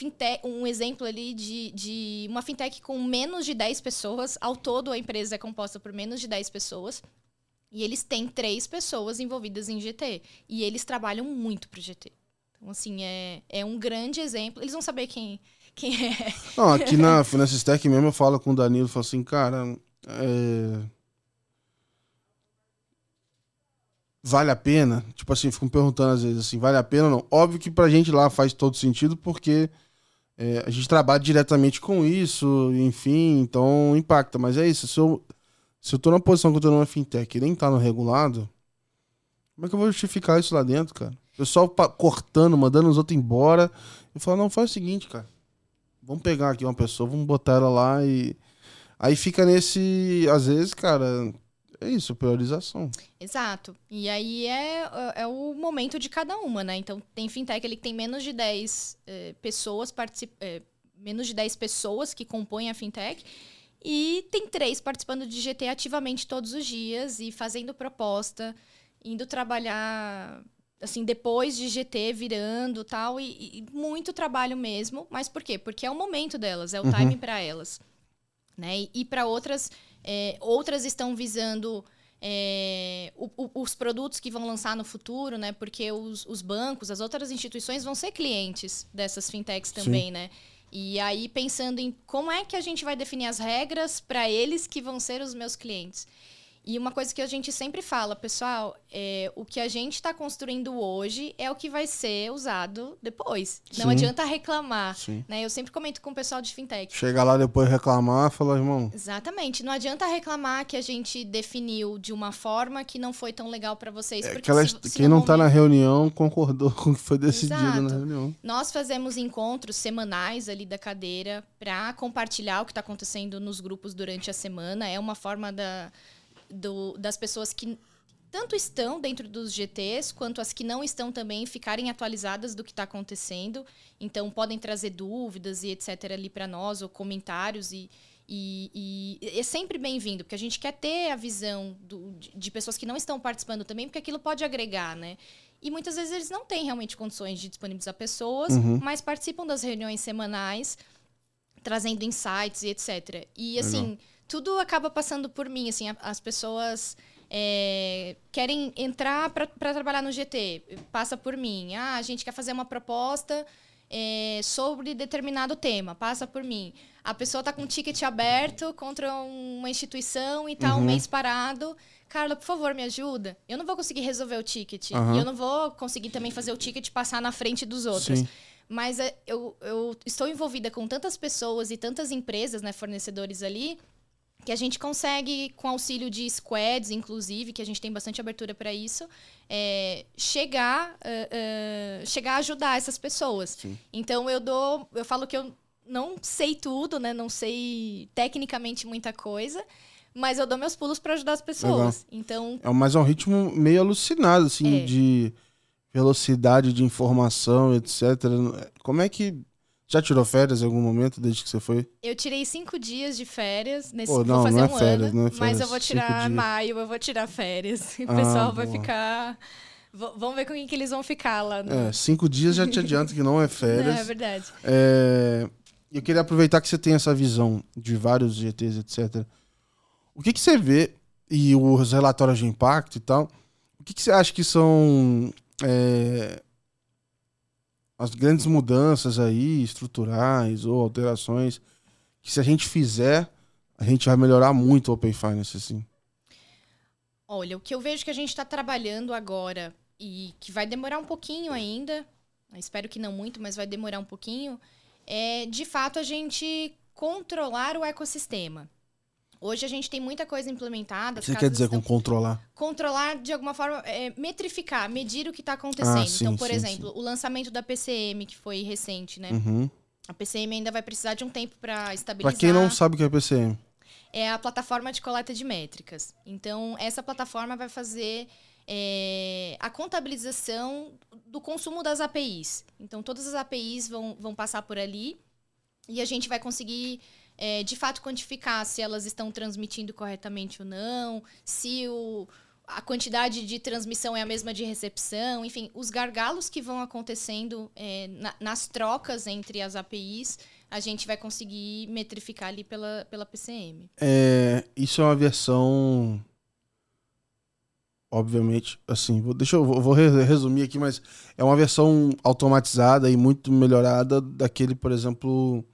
S1: fintech, um exemplo ali de, de uma fintech com menos de 10 pessoas. Ao todo, a empresa é composta por menos de 10 pessoas. E eles têm três pessoas envolvidas em GT. E eles trabalham muito para o GT. Então, assim, é, é um grande exemplo. Eles vão saber quem, quem é.
S2: Não, aqui na Finance Stack mesmo eu falo com o Danilo, falo assim, cara, é... vale a pena? Tipo assim, ficam perguntando às vezes assim, vale a pena ou não? Óbvio que pra gente lá faz todo sentido, porque é, a gente trabalha diretamente com isso, enfim, então impacta. Mas é isso, se eu, se eu tô na posição que eu tô numa fintech e nem tá no regulado, como é que eu vou justificar isso lá dentro, cara? O pessoal cortando, mandando os outros embora. Eu falo, não, faz o seguinte, cara. Vamos pegar aqui uma pessoa, vamos botar ela lá e. Aí fica nesse. Às vezes, cara, é isso, priorização.
S1: Exato. E aí é, é o momento de cada uma, né? Então tem fintech ali que tem menos de 10 eh, pessoas particip... Eh, menos de 10 pessoas que compõem a fintech. E tem três participando de GT ativamente todos os dias e fazendo proposta, indo trabalhar assim depois de GT virando tal e, e muito trabalho mesmo. Mas por quê? Porque é o momento delas, é o uhum. time para elas, né? E, e para outras é, outras estão visando é, o, o, os produtos que vão lançar no futuro, né? Porque os, os, bancos, as outras instituições vão ser clientes dessas fintechs também, Sim. né? E aí pensando em como é que a gente vai definir as regras para eles que vão ser os meus clientes. E uma coisa que a gente sempre fala, pessoal, é o que a gente está construindo hoje é o que vai ser usado depois. Não
S2: Sim.
S1: adianta reclamar.
S2: Sim.
S1: Né? Eu sempre comento com o pessoal de fintech.
S2: Chega lá depois reclamar, fala, irmão.
S1: Exatamente. Não adianta reclamar que a gente definiu de uma forma que não foi tão legal para vocês.
S2: É,
S1: porque se- se
S2: quem não tá na
S1: momento-
S2: reunião concordou com o que foi decidido na
S1: Exato.
S2: reunião.
S1: Nós fazemos encontros semanais ali da cadeira para compartilhar o que está acontecendo nos grupos durante a semana. É uma forma da, do- das pessoas que tanto estão dentro dos GTs quanto as que não estão também ficarem atualizadas do que está acontecendo. Então podem trazer dúvidas e etc ali para nós ou comentários e e, e é sempre bem-vindo, porque a gente quer ter a visão do- de, de pessoas que não estão participando também, porque aquilo pode agregar, né? E muitas vezes eles não têm realmente condições de disponibilizar pessoas,
S2: Uhum.
S1: mas participam das reuniões semanais, trazendo insights e etc. E assim, tudo acaba passando por mim, assim, as pessoas é, querem entrar para trabalhar no GT, passa por mim. Ah, a gente quer fazer uma proposta é, sobre determinado tema, passa por mim. A pessoa tá com um ticket aberto contra uma instituição e tá um
S2: Uhum.
S1: mês parado. Carla, por favor, me ajuda. Eu não vou conseguir resolver o ticket. E eu não vou conseguir também fazer o ticket passar na frente dos outros.
S2: Sim.
S1: Mas é, eu, eu estou envolvida com tantas pessoas e tantas empresas, né, fornecedores ali, que a gente consegue, com auxílio de squads, inclusive, que a gente tem bastante abertura para isso, é, chegar, ah, ah, chegar a ajudar essas pessoas.
S2: Sim.
S1: Então eu dou, eu falo que eu não sei tudo, né? Não sei tecnicamente muita coisa, mas eu dou meus pulos para ajudar as pessoas. Então
S2: É mais um ritmo meio alucinado, assim,
S1: É.
S2: de velocidade de informação, etc. Como é que. Já tirou férias em algum momento desde que você foi?
S1: Eu tirei cinco dias de férias nesse
S2: Pô,
S1: vou
S2: não,
S1: fazer
S2: não é
S1: um
S2: férias,
S1: ano,
S2: não é
S1: mas
S2: férias,
S1: eu vou tirar maio, eu vou tirar férias. O
S2: Ah,
S1: pessoal vai
S2: boa.
S1: ficar. V- vamos ver com quem que eles vão ficar lá. No...
S2: É, cinco dias já te adianto que não é
S1: É,
S2: férias.
S1: verdade.
S2: É, eu queria aproveitar que você tem essa visão de vários GTs, etc. O que, que você vê, e os relatórios de impacto e tal, o que, que você acha que são é, as grandes mudanças aí, estruturais ou alterações, que se a gente fizer, a gente vai melhorar muito o Open Finance, assim?
S1: Olha, o que eu vejo que a gente está trabalhando agora e que vai demorar um pouquinho ainda, espero que não muito, mas vai demorar um pouquinho, é de fato a gente controlar o ecossistema. Hoje a gente tem muita coisa implementada.
S2: Você quer dizer com controlar?
S1: controlar de alguma forma, é, metrificar, medir o que está acontecendo.
S2: Ah, sim,
S1: então, por
S2: sim,
S1: exemplo, o lançamento da PCM, que foi recente, né?
S2: Uhum.
S1: A PCM ainda vai precisar de um tempo para estabilizar.
S2: quem não sabe o que é PCM.
S1: É a plataforma de coleta de métricas. Então, essa plataforma vai fazer é, a contabilização do consumo das APIs. Então, todas as APIs vão, vão passar por ali e a gente vai conseguir, é, de fato, quantificar se elas estão transmitindo corretamente ou não, se o, a quantidade de transmissão é a mesma de recepção, enfim, os gargalos que vão acontecendo é, na- nas trocas entre as APIs, a gente vai conseguir metrificar ali pela, pela PCM.
S2: É, isso é uma versão. Obviamente, assim, vou, deixa eu vou, vou re- resumir aqui, mas é uma versão automatizada e muito melhorada daquele, por exemplo,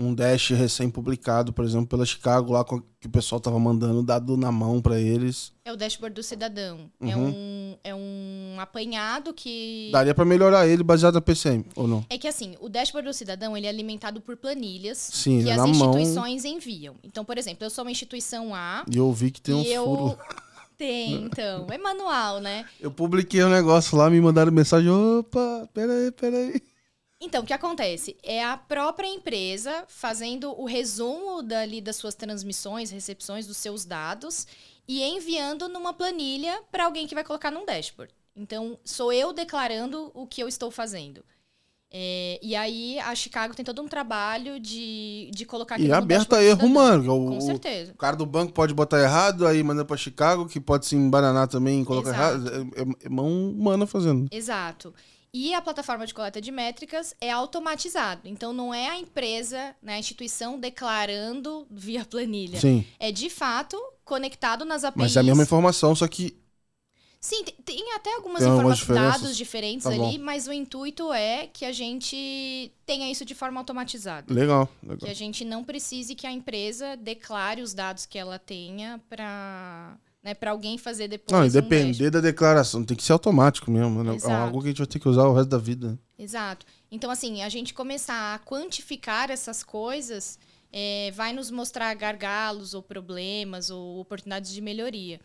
S2: um dash recém-publicado, por exemplo, pela Chicago, lá que o pessoal tava mandando dado na mão para eles.
S1: É o dashboard do cidadão. É,
S2: Uhum.
S1: um, é um apanhado que.
S2: Daria para melhorar ele baseado na PCM, ou não?
S1: É que assim, o dashboard do cidadão ele é alimentado por planilhas
S2: Sim,
S1: que
S2: é
S1: as
S2: na mão.
S1: instituições enviam. Então, por exemplo, eu sou uma instituição A
S2: E eu vi que tem
S1: e eu.
S2: furos.
S1: Tem, então. É manual, né?
S2: Eu publiquei um negócio lá, me mandaram mensagem, opa, peraí, peraí.
S1: Então, o que acontece? É a própria empresa fazendo o resumo dali das suas transmissões, recepções dos seus dados e enviando numa planilha para alguém que vai colocar num dashboard. Então, sou eu declarando o que eu estou fazendo. É, e aí, a Chicago tem todo um trabalho de, de colocar
S2: E aberta
S1: dashboard do
S2: erro,
S1: cidadão.
S2: mano. que é o-
S1: Com certeza.
S2: O cara do banco pode botar errado, aí manda pra Chicago, que pode se embananar também e colocar
S1: Exato.
S2: errado. É, é- é mão humana fazendo.
S1: Exato. E a plataforma de coleta de métricas é automatizado. Então, não é a empresa, né, a instituição declarando via planilha.
S2: Sim.
S1: É de fato conectado nas APIs.
S2: Mas é a mesma informação, só que.
S1: Sim, tem, tem até algumas
S2: Tem algumas
S1: dados diferentes
S2: Tá
S1: ali, mas o intuito é que a gente tenha isso de forma automatizada.
S2: Legal,
S1: Que
S2: legal.
S1: a gente não precise que a empresa declare os dados que ela tenha para né, para alguém fazer depois.
S2: Não,
S1: um
S2: e depender
S1: dashboard.
S2: da declaração, tem que ser automático mesmo. Né? É algo que a gente vai ter que usar o resto da vida.
S1: Exato. Então, assim, a gente começar a quantificar essas coisas é, vai nos mostrar gargalos ou problemas ou oportunidades de melhoria.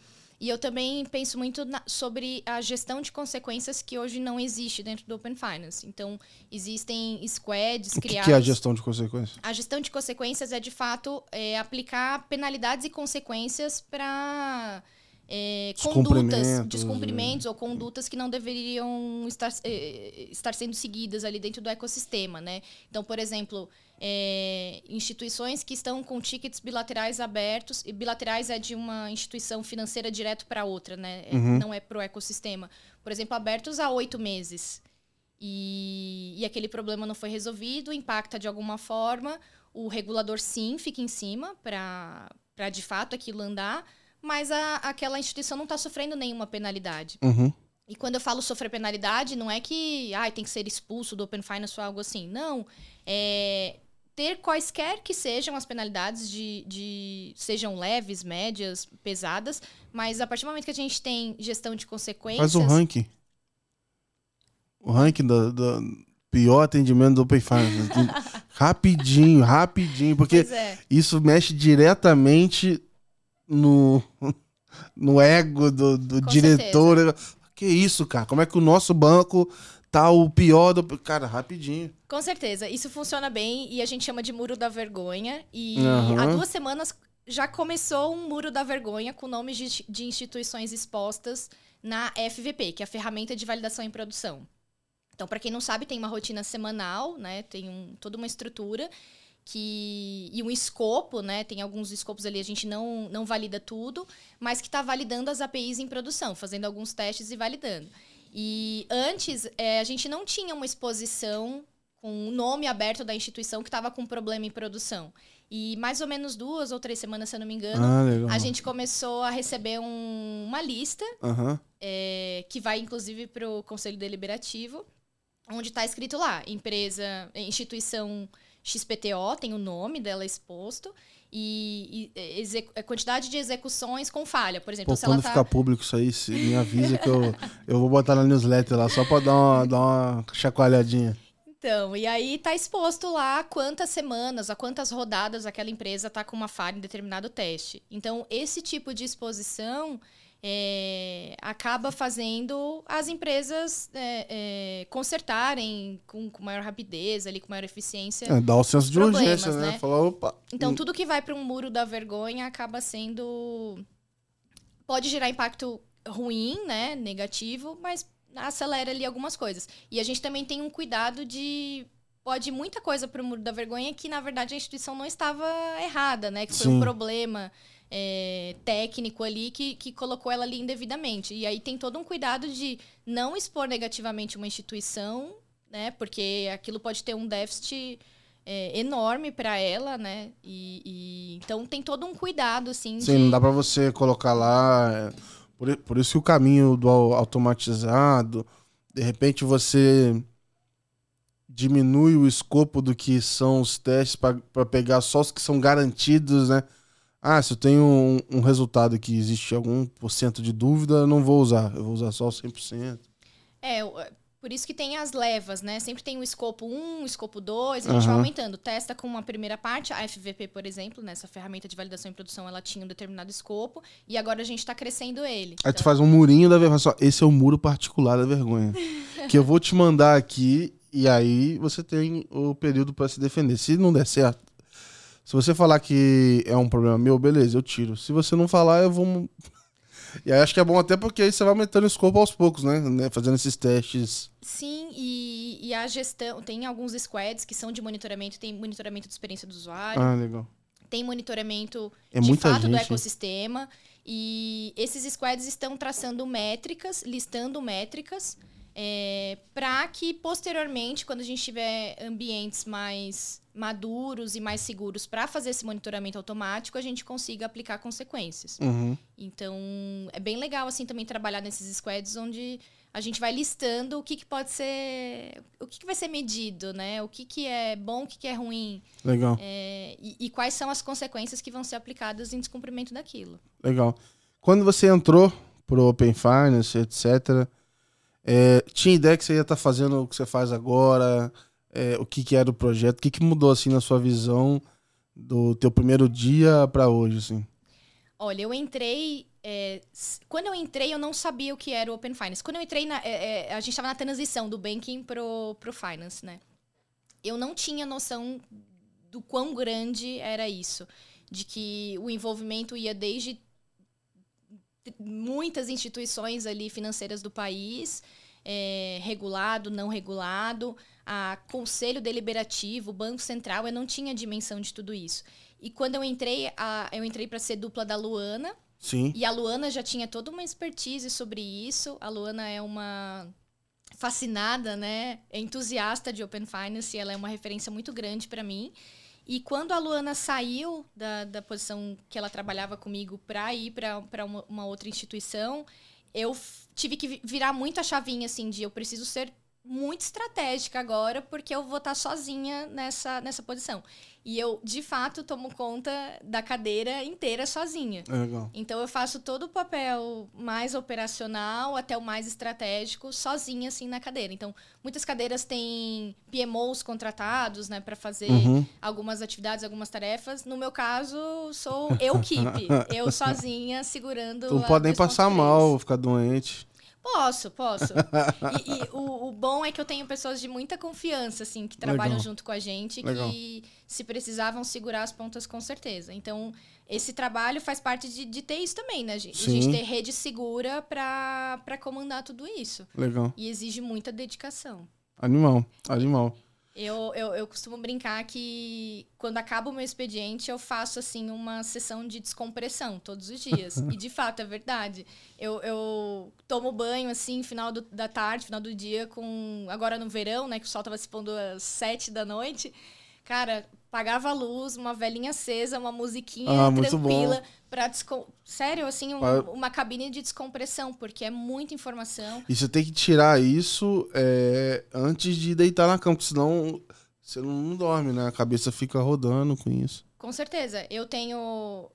S1: E eu também penso muito na- sobre a gestão de consequências que hoje não existe dentro do Open Finance. Então, existem squads
S2: O que,
S1: criados.
S2: que é a gestão de consequências?
S1: A gestão de consequências é, de fato, é, aplicar penalidades e consequências para condutas,
S2: Descumprimentos,
S1: descumprimentos ou condutas que não deveriam estar, eh, estar sendo seguidas ali dentro do ecossistema, né? Então, por exemplo, é, instituições que estão com tickets bilaterais abertos, e bilaterais é de uma instituição financeira direto para outra, né? É,
S2: Uhum.
S1: Não é para o ecossistema. Por exemplo, abertos há oito meses. E, e aquele problema não foi resolvido, impacta de alguma forma. O regulador, sim, fica em cima para de fato aquilo andar, mas a, aquela instituição não está sofrendo nenhuma penalidade.
S2: Uhum.
S1: E quando eu falo sofrer penalidade, não é que ah, tem que ser expulso do Open Finance ou algo assim. Não. É ter quaisquer que sejam as penalidades, de, de sejam leves, médias, pesadas, mas a partir do momento que a gente tem gestão de consequências.
S2: Faz o ranking. O ranking do, do pior atendimento do Open Finance. rapidinho, rapidinho, porque
S1: é.
S2: isso mexe diretamente no, no ego do, do
S1: Com
S2: diretor. Que isso, cara? Como é que o nosso banco tá o pior do. Cara, rapidinho.
S1: Com certeza, isso funciona bem e a gente chama de muro da vergonha. E
S2: Aham.
S1: há duas semanas já começou um muro da vergonha com nomes de, de instituições expostas na FVP, que é a ferramenta de validação em produção. Então, para quem não sabe, tem uma rotina semanal, né? Tem um, toda uma estrutura que e um escopo, né? Tem alguns escopos ali a gente não não valida tudo, mas que está validando as APIs em produção, fazendo alguns testes e validando. E antes é, a gente não tinha uma exposição com o nome aberto da instituição que estava com problema em produção. E mais ou menos duas ou três semanas, se eu não me engano,
S2: Ah,
S1: a gente começou a receber um- uma lista
S2: Aham.
S1: é, que vai inclusive para o Conselho Deliberativo, onde está escrito lá, empresa, instituição XPTO, tem o nome dela exposto, e, e execu- a quantidade de execuções com falha. Por exemplo,
S2: Pô,
S1: se ela
S2: quando
S1: tá...
S2: ficar público isso aí, me avisa que eu, eu vou botar na newsletter lá, só pra dar uma, dar uma chacoalhadinha.
S1: Então, e aí tá exposto lá quantas semanas, a quantas rodadas aquela empresa tá com uma falha em determinado teste. Então, esse tipo de exposição é, acaba fazendo as empresas é, é, consertarem com, com maior rapidez, ali, com maior eficiência.
S2: É, dá o senso de urgência, né?
S1: né?
S2: Falar, opa.
S1: Então, tudo que vai para um muro da vergonha acaba sendo. Pode gerar impacto ruim, né? Negativo, mas acelera ali algumas coisas. E a gente também tem um cuidado de. Pode ir muita coisa para o muro da vergonha que, na verdade, a instituição não estava errada, né? Que foi
S2: Sim.
S1: um problema é, técnico ali que, que colocou ela ali indevidamente. E aí tem todo um cuidado de não expor negativamente uma instituição, né? Porque aquilo pode ter um déficit é, enorme para ela, né? E, e- então tem todo um cuidado assim.
S2: Sim,
S1: de...
S2: não dá pra você colocar lá. é, Por, por isso que o caminho do au- automatizado, de repente você diminui o escopo do que são os testes para pegar só os que são garantidos, né? Ah, se eu tenho um, um resultado que existe algum por cento de dúvida, eu não vou usar. Eu vou usar só o 100%.
S1: É, o- por isso que tem as levas, né? Sempre tem o escopo 1, o escopo 2, a gente vai
S2: Aham.
S1: aumentando. Testa com uma primeira parte, a FVP, por exemplo, nessa ferramenta de validação em produção, ela tinha um determinado escopo, e agora a gente está crescendo ele.
S2: Aí tu
S1: Então,
S2: faz um murinho da vergonha. Só, esse é o muro particular da vergonha. que eu vou te mandar aqui e aí você tem o período pra se defender. Se não der certo, se você falar que é um problema meu, beleza, eu tiro. Se você não falar, eu vou. E aí acho que é bom até porque aí você vai aumentando o escopo aos poucos, né? Né? Fazendo esses testes.
S1: Sim, e, e a gestão, tem alguns squads que são de monitoramento, tem monitoramento de experiência do usuário,
S2: Ah, legal.
S1: tem monitoramento
S2: É
S1: de fato do
S2: gente.
S1: ecossistema. E esses squads estão traçando métricas, listando métricas, para que posteriormente, quando a gente tiver ambientes mais maduros e mais seguros para fazer esse monitoramento automático, a gente consiga aplicar consequências.
S2: Uhum.
S1: Então, é bem legal assim também trabalhar nesses squads onde a gente vai listando o que, que pode ser, o que, que vai ser medido, né? O que, que é bom, o que, que é ruim.
S2: Legal,
S1: É, e, e quais são as consequências que vão ser aplicadas em descumprimento daquilo.
S2: legal. quando você entrou pro Open Finance, etc., é, tinha ideia que você ia estar tá fazendo o que você faz agora? É, o que, que era o projeto? O que, que mudou assim na sua visão do teu primeiro dia para hoje, assim?
S1: Olha, eu entrei. É, quando eu entrei, eu não sabia o que era o Open Finance. Quando eu entrei, na, é, é a gente estava na transição do banking pro, pro finance, né? Eu não tinha noção do quão grande era isso. De que o envolvimento ia desde muitas instituições ali financeiras do país, é, regulado, não regulado, a conselho deliberativo, Banco Central, eu não tinha dimensão de tudo isso. E quando eu entrei, a, eu entrei para ser dupla da Luana.
S2: Sim.
S1: E a Luana já tinha toda uma expertise sobre isso. A Luana é uma fascinada, né, entusiasta de Open Finance, ela é uma referência muito grande para mim. E quando a Luana saiu da, da posição que ela trabalhava comigo para ir para uma, uma outra instituição, eu tive que virar muito a chavinha, assim, de eu preciso ser muito estratégica agora, porque eu vou estar sozinha nessa, nessa posição. E eu, de fato, tomo conta da cadeira inteira sozinha.
S2: É.
S1: Então eu faço todo o papel mais operacional até o mais estratégico sozinha assim na cadeira. Então, muitas cadeiras têm PMOs contratados, né, para fazer uhum. algumas atividades, algumas tarefas. No meu caso, sou eu equipe, eu sozinha segurando
S2: Tu não pode nem passar mal, ficar doente.
S1: Posso, posso. e, e o, o, bom é que eu tenho pessoas de muita confiança, assim, que trabalham Legal. junto com a gente, Legal. que se precisavam segurar as pontas com certeza. Então, esse trabalho faz parte de, de ter isso também, né? gente? A gente ter rede segura para comandar tudo isso.
S2: Legal.
S1: E exige muita dedicação.
S2: Animal, animal.
S1: Eu, eu, eu costumo brincar que quando acaba o meu expediente, eu faço assim uma sessão de descompressão todos os dias. e de fato é verdade. Eu, eu tomo banho assim, final do, da tarde, final do dia, com. Agora no verão, né? Que o sol tava se pondo às sete da noite. Cara, pagava a luz, uma velhinha acesa, uma musiquinha ah, tranquila para descom... sério assim um, uma cabine de descompressão porque é muita informação.
S2: E você tem que tirar isso é, antes de deitar na cama, porque senão você não dorme, né? A cabeça fica rodando com isso.
S1: Com certeza. Eu tenho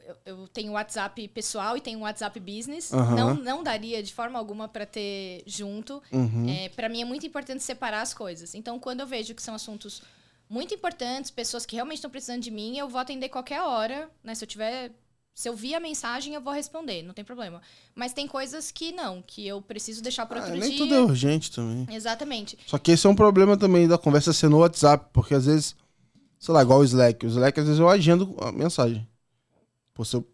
S1: eu, eu tenho WhatsApp pessoal e tenho WhatsApp business. Uhum. Não, não daria de forma alguma para ter junto. Uhum. É, para mim é muito importante separar as coisas. Então, quando eu vejo que são assuntos muito importantes, pessoas que realmente estão precisando de mim, eu vou atender qualquer hora, né? Se eu tiver. Se eu vi a mensagem, eu vou responder, não tem problema. Mas tem coisas que não, que eu preciso deixar para outro ah,
S2: nem
S1: dia.
S2: tudo é urgente também.
S1: Exatamente.
S2: Só que esse é um problema também da conversa ser no WhatsApp, porque às vezes, sei lá, igual o Slack. O Slack, às vezes eu agendo a mensagem. Pô, se eu.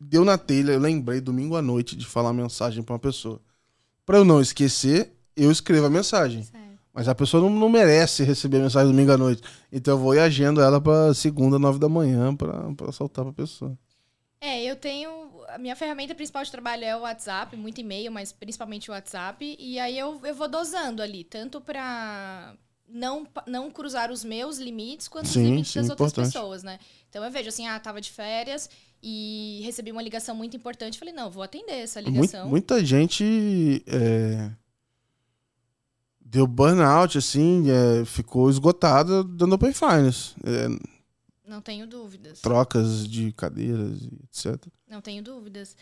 S2: Deu na telha, eu lembrei domingo à noite de falar a mensagem para uma pessoa. Para eu não esquecer, eu escrevo a mensagem. Certo. Mas a pessoa não, não merece receber mensagem domingo à noite. Então eu vou e agendo ela para segunda, nove da manhã, para soltar para a pessoa.
S1: É, eu tenho. A minha ferramenta principal de trabalho é o WhatsApp, muito e-mail, mas principalmente o WhatsApp. E aí eu, eu vou dosando ali, tanto para não, não cruzar os meus limites quanto sim, os limites sim, das importante. outras pessoas, né? Então eu vejo assim, ah, tava de férias e recebi uma ligação muito importante. Falei, não, vou atender essa ligação.
S2: muita gente. É deu burnout, assim, é, ficou esgotada dando Open Finance. É,
S1: não tenho dúvidas.
S2: Trocas de cadeiras, etc.
S1: Não tenho dúvidas.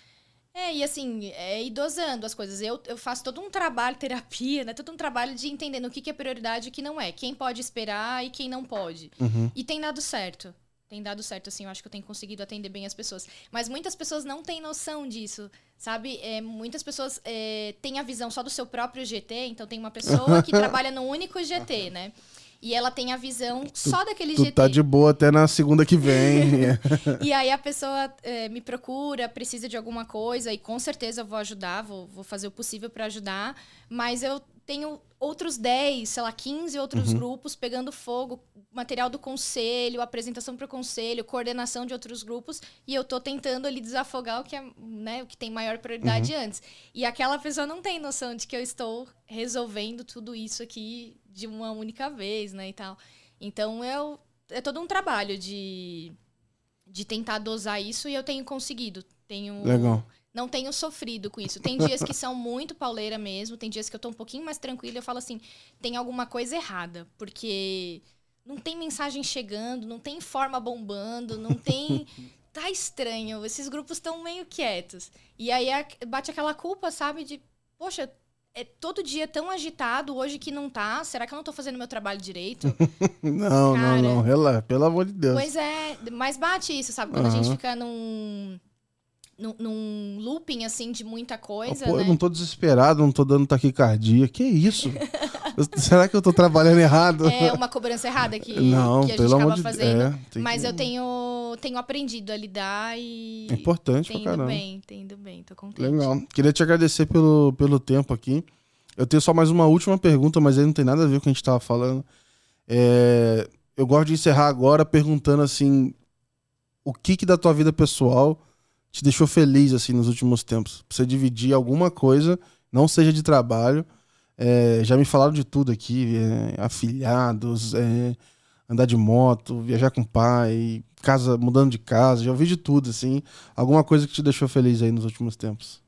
S1: É, e assim, é ir dosando as coisas. Eu, eu faço todo um trabalho, terapia, né? Todo um trabalho de entender o que, que é prioridade e o que não é. Quem pode esperar e quem não pode. Uhum. E tem dado certo tem dado certo, assim, eu acho que eu tenho conseguido atender bem as pessoas. Mas muitas pessoas não têm noção disso, sabe? É, muitas pessoas é, têm a visão só do seu próprio GT, então tem uma pessoa que trabalha num único GT, né? E ela tem a visão tu, só daquele
S2: tu
S1: GT.
S2: Tá de boa até na segunda que vem.
S1: e aí a pessoa é, me procura, precisa de alguma coisa, e com certeza eu vou ajudar, vou, vou fazer o possível para ajudar. Mas eu tenho outros 10, sei lá, 15 outros uhum. grupos pegando fogo, material do conselho, apresentação para o conselho, coordenação de outros grupos, e eu tô tentando ali desafogar o que é, né, o que tem maior prioridade uhum. antes. E aquela pessoa não tem noção de que eu estou resolvendo tudo isso aqui de uma única vez, né, e tal. Então eu é todo um trabalho de de tentar dosar isso e eu tenho conseguido. Tenho
S2: Legal
S1: não tenho sofrido com isso. Tem dias que são muito pauleira mesmo, tem dias que eu tô um pouquinho mais tranquila e eu falo assim, tem alguma coisa errada, porque não tem mensagem chegando, não tem forma bombando, não tem tá estranho, esses grupos estão meio quietos. E aí bate aquela culpa, sabe, de, poxa, é todo dia tão agitado hoje que não tá. Será que eu não tô fazendo meu trabalho direito?
S2: não, Cara, não, não, relaxa, pelo amor de Deus.
S1: Pois é, mas bate isso, sabe? Quando uhum. a gente fica num num, num looping, assim, de muita coisa,
S2: Pô,
S1: né?
S2: eu não tô desesperado, não tô dando taquicardia. Que isso? Será que eu tô trabalhando errado?
S1: É uma cobrança errada que,
S2: não,
S1: que a gente acaba de... fazendo. É, mas que... eu tenho, tenho aprendido a lidar e...
S2: É importante
S1: pra
S2: caramba.
S1: bem, indo bem, tô contente.
S2: Legal. Queria te agradecer pelo, pelo tempo aqui. Eu tenho só mais uma última pergunta, mas aí não tem nada a ver com o que a gente tava falando. É... Eu gosto de encerrar agora perguntando, assim, o que que da tua vida pessoal te deixou feliz assim nos últimos tempos? Pra você dividir alguma coisa, não seja de trabalho. É, já me falaram de tudo aqui, é, afilhados, é, andar de moto, viajar com o pai, casa, mudando de casa, já ouvi de tudo, assim. Alguma coisa que te deixou feliz aí nos últimos tempos?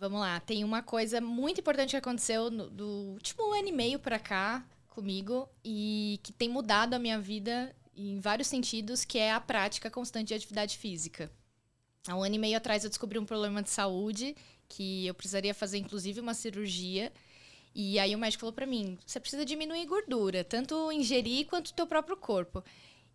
S1: Vamos lá, tem uma coisa muito importante que aconteceu no, do último ano e meio pra cá comigo e que tem mudado a minha vida em vários sentidos, que é a prática constante de atividade física. Há um ano e meio atrás eu descobri um problema de saúde que eu precisaria fazer, inclusive, uma cirurgia. E aí o médico falou para mim: você precisa diminuir gordura, tanto ingerir quanto o teu próprio corpo.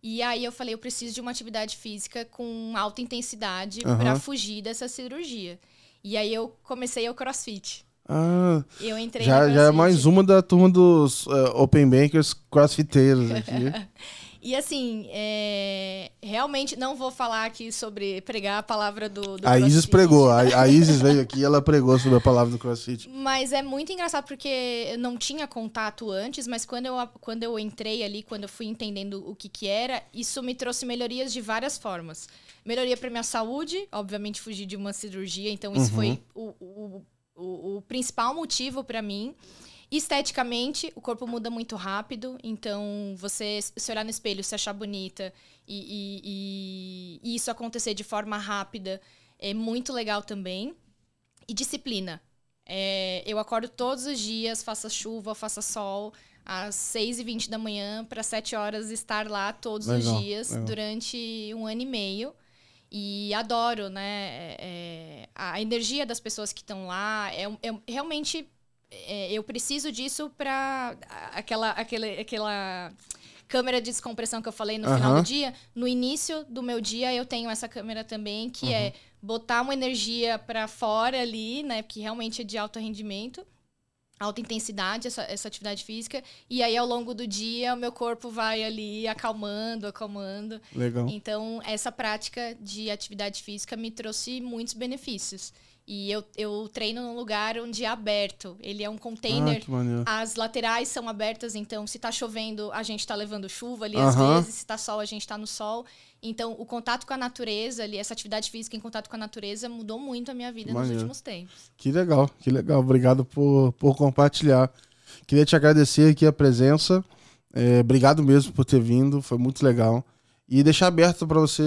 S1: E aí eu falei: eu preciso de uma atividade física com alta intensidade uhum. para fugir dessa cirurgia. E aí eu comecei o CrossFit.
S2: Ah, eu entrei já, já é mais uma da turma dos uh, Open Bankers crossfiteiros aqui.
S1: E assim, é... realmente não vou falar aqui sobre pregar a palavra do, do
S2: A crossfit. Isis pregou, a, a Isis veio aqui e ela pregou sobre a palavra do crossfit.
S1: Mas é muito engraçado porque eu não tinha contato antes, mas quando eu, quando eu entrei ali, quando eu fui entendendo o que, que era, isso me trouxe melhorias de várias formas. Melhoria para minha saúde, obviamente fugir de uma cirurgia, então isso uhum. foi o, o, o, o principal motivo para mim. Esteticamente, o corpo muda muito rápido, então você se olhar no espelho, se achar bonita e, e, e, isso acontecer de forma rápida é muito legal também. E disciplina. É, eu acordo todos os dias, faça chuva, faça sol, às 6h20 da manhã para 7 horas estar lá todos legal, os dias legal. durante um ano e meio. E adoro, né? É, é a energia das pessoas que estão lá. É, é, realmente é, eu preciso disso para aquela, aquele, aquela câmera de descompressão que eu falei no uhum. final do dia. No início do meu dia, eu tenho essa câmera também, que uhum. é botar uma energia para fora ali, né? Que realmente é de alto rendimento alta intensidade essa, essa atividade física e aí ao longo do dia o meu corpo vai ali acalmando acalmando
S2: legal
S1: então essa prática de atividade física me trouxe muitos benefícios e eu, eu treino num lugar onde é aberto. Ele é um container. Ah, as laterais são abertas, então se tá chovendo, a gente tá levando chuva ali, às vezes. Se tá sol, a gente tá no sol. Então, o contato com a natureza ali, essa atividade física em contato com a natureza mudou muito a minha vida maneiro. nos últimos tempos.
S2: Que legal, que legal. Obrigado por, por compartilhar. Queria te agradecer aqui a presença. É, obrigado mesmo por ter vindo, foi muito legal. E deixar aberto para você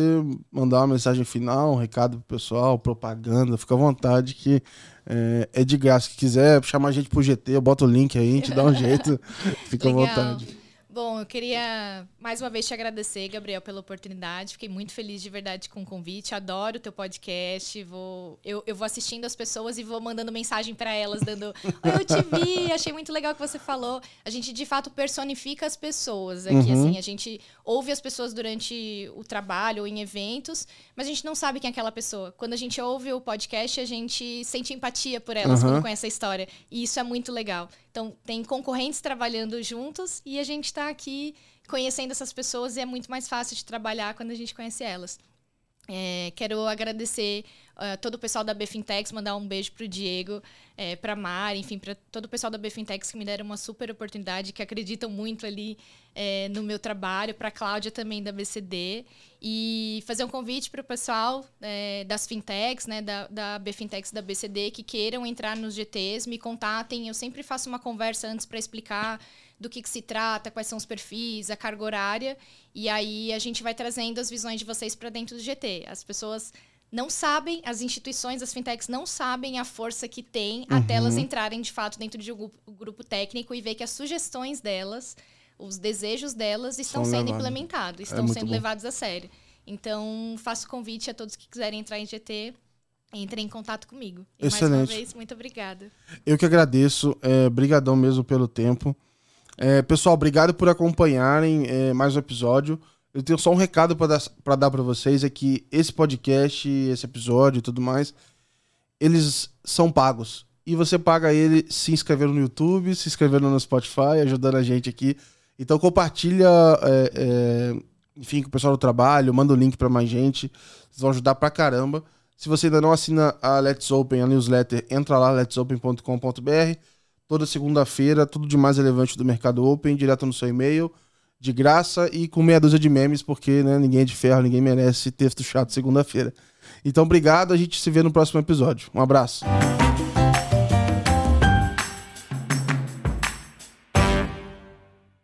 S2: mandar uma mensagem final, um recado pro pessoal, propaganda, fica à vontade que é, é de graça. Se quiser chamar a gente pro GT, eu boto o link aí, a gente dá um jeito, fica Legal. à vontade.
S1: Bom, eu queria mais uma vez te agradecer, Gabriel, pela oportunidade. Fiquei muito feliz de verdade com o convite. Adoro o teu podcast. Vou, eu, eu vou assistindo as pessoas e vou mandando mensagem para elas, dando: Oi, eu te vi, achei muito legal o que você falou. A gente de fato personifica as pessoas aqui. Uhum. Assim, a gente ouve as pessoas durante o trabalho ou em eventos, mas a gente não sabe quem é aquela pessoa. Quando a gente ouve o podcast, a gente sente empatia por elas uhum. quando conhece a história. E isso é muito legal. Então, tem concorrentes trabalhando juntos e a gente está aqui conhecendo essas pessoas e é muito mais fácil de trabalhar quando a gente conhece elas. É, quero agradecer uh, todo o pessoal da Befintex, mandar um beijo pro Diego, é, pra Mari, enfim, para todo o pessoal da Befintex que me deram uma super oportunidade, que acreditam muito ali é, no meu trabalho, pra Cláudia também da BCD. E fazer um convite para o pessoal é, das fintechs, né, da, da Bfintex da BCD, que queiram entrar nos GTs, me contatem. Eu sempre faço uma conversa antes para explicar do que, que, se trata, quais são os perfis, a carga horária. E aí a gente vai trazendo as visões de vocês para dentro do GT. As pessoas não sabem, as instituições, as fintechs não sabem a força que tem uhum. até elas entrarem de fato dentro de um grupo, grupo técnico e ver que as sugestões delas, os desejos delas estão são sendo levados. implementados, é estão é sendo bom. levados a sério. Então, faço convite a todos que quiserem entrar em GT, entrem em contato comigo. E
S2: Excelente.
S1: mais uma vez, muito obrigada.
S2: Eu que agradeço. É, brigadão mesmo pelo tempo. É, pessoal, obrigado por acompanharem é, mais um episódio. Eu tenho só um recado para dar para vocês: é que esse podcast, esse episódio e tudo mais, eles são pagos. E você paga ele se inscrevendo no YouTube, se inscrevendo no Spotify, ajudando a gente aqui. Então compartilha, é, é, enfim, com o pessoal do trabalho, manda o link para mais gente. Vocês vão ajudar pra caramba. Se você ainda não assina a Let's Open, a newsletter, entra lá, letsopen.com.br. Toda segunda-feira, tudo de mais relevante do mercado open, direto no seu e-mail, de graça e com meia dúzia de memes, porque né, ninguém é de ferro, ninguém merece texto chato segunda-feira. Então, obrigado, a gente se vê no próximo episódio. Um abraço.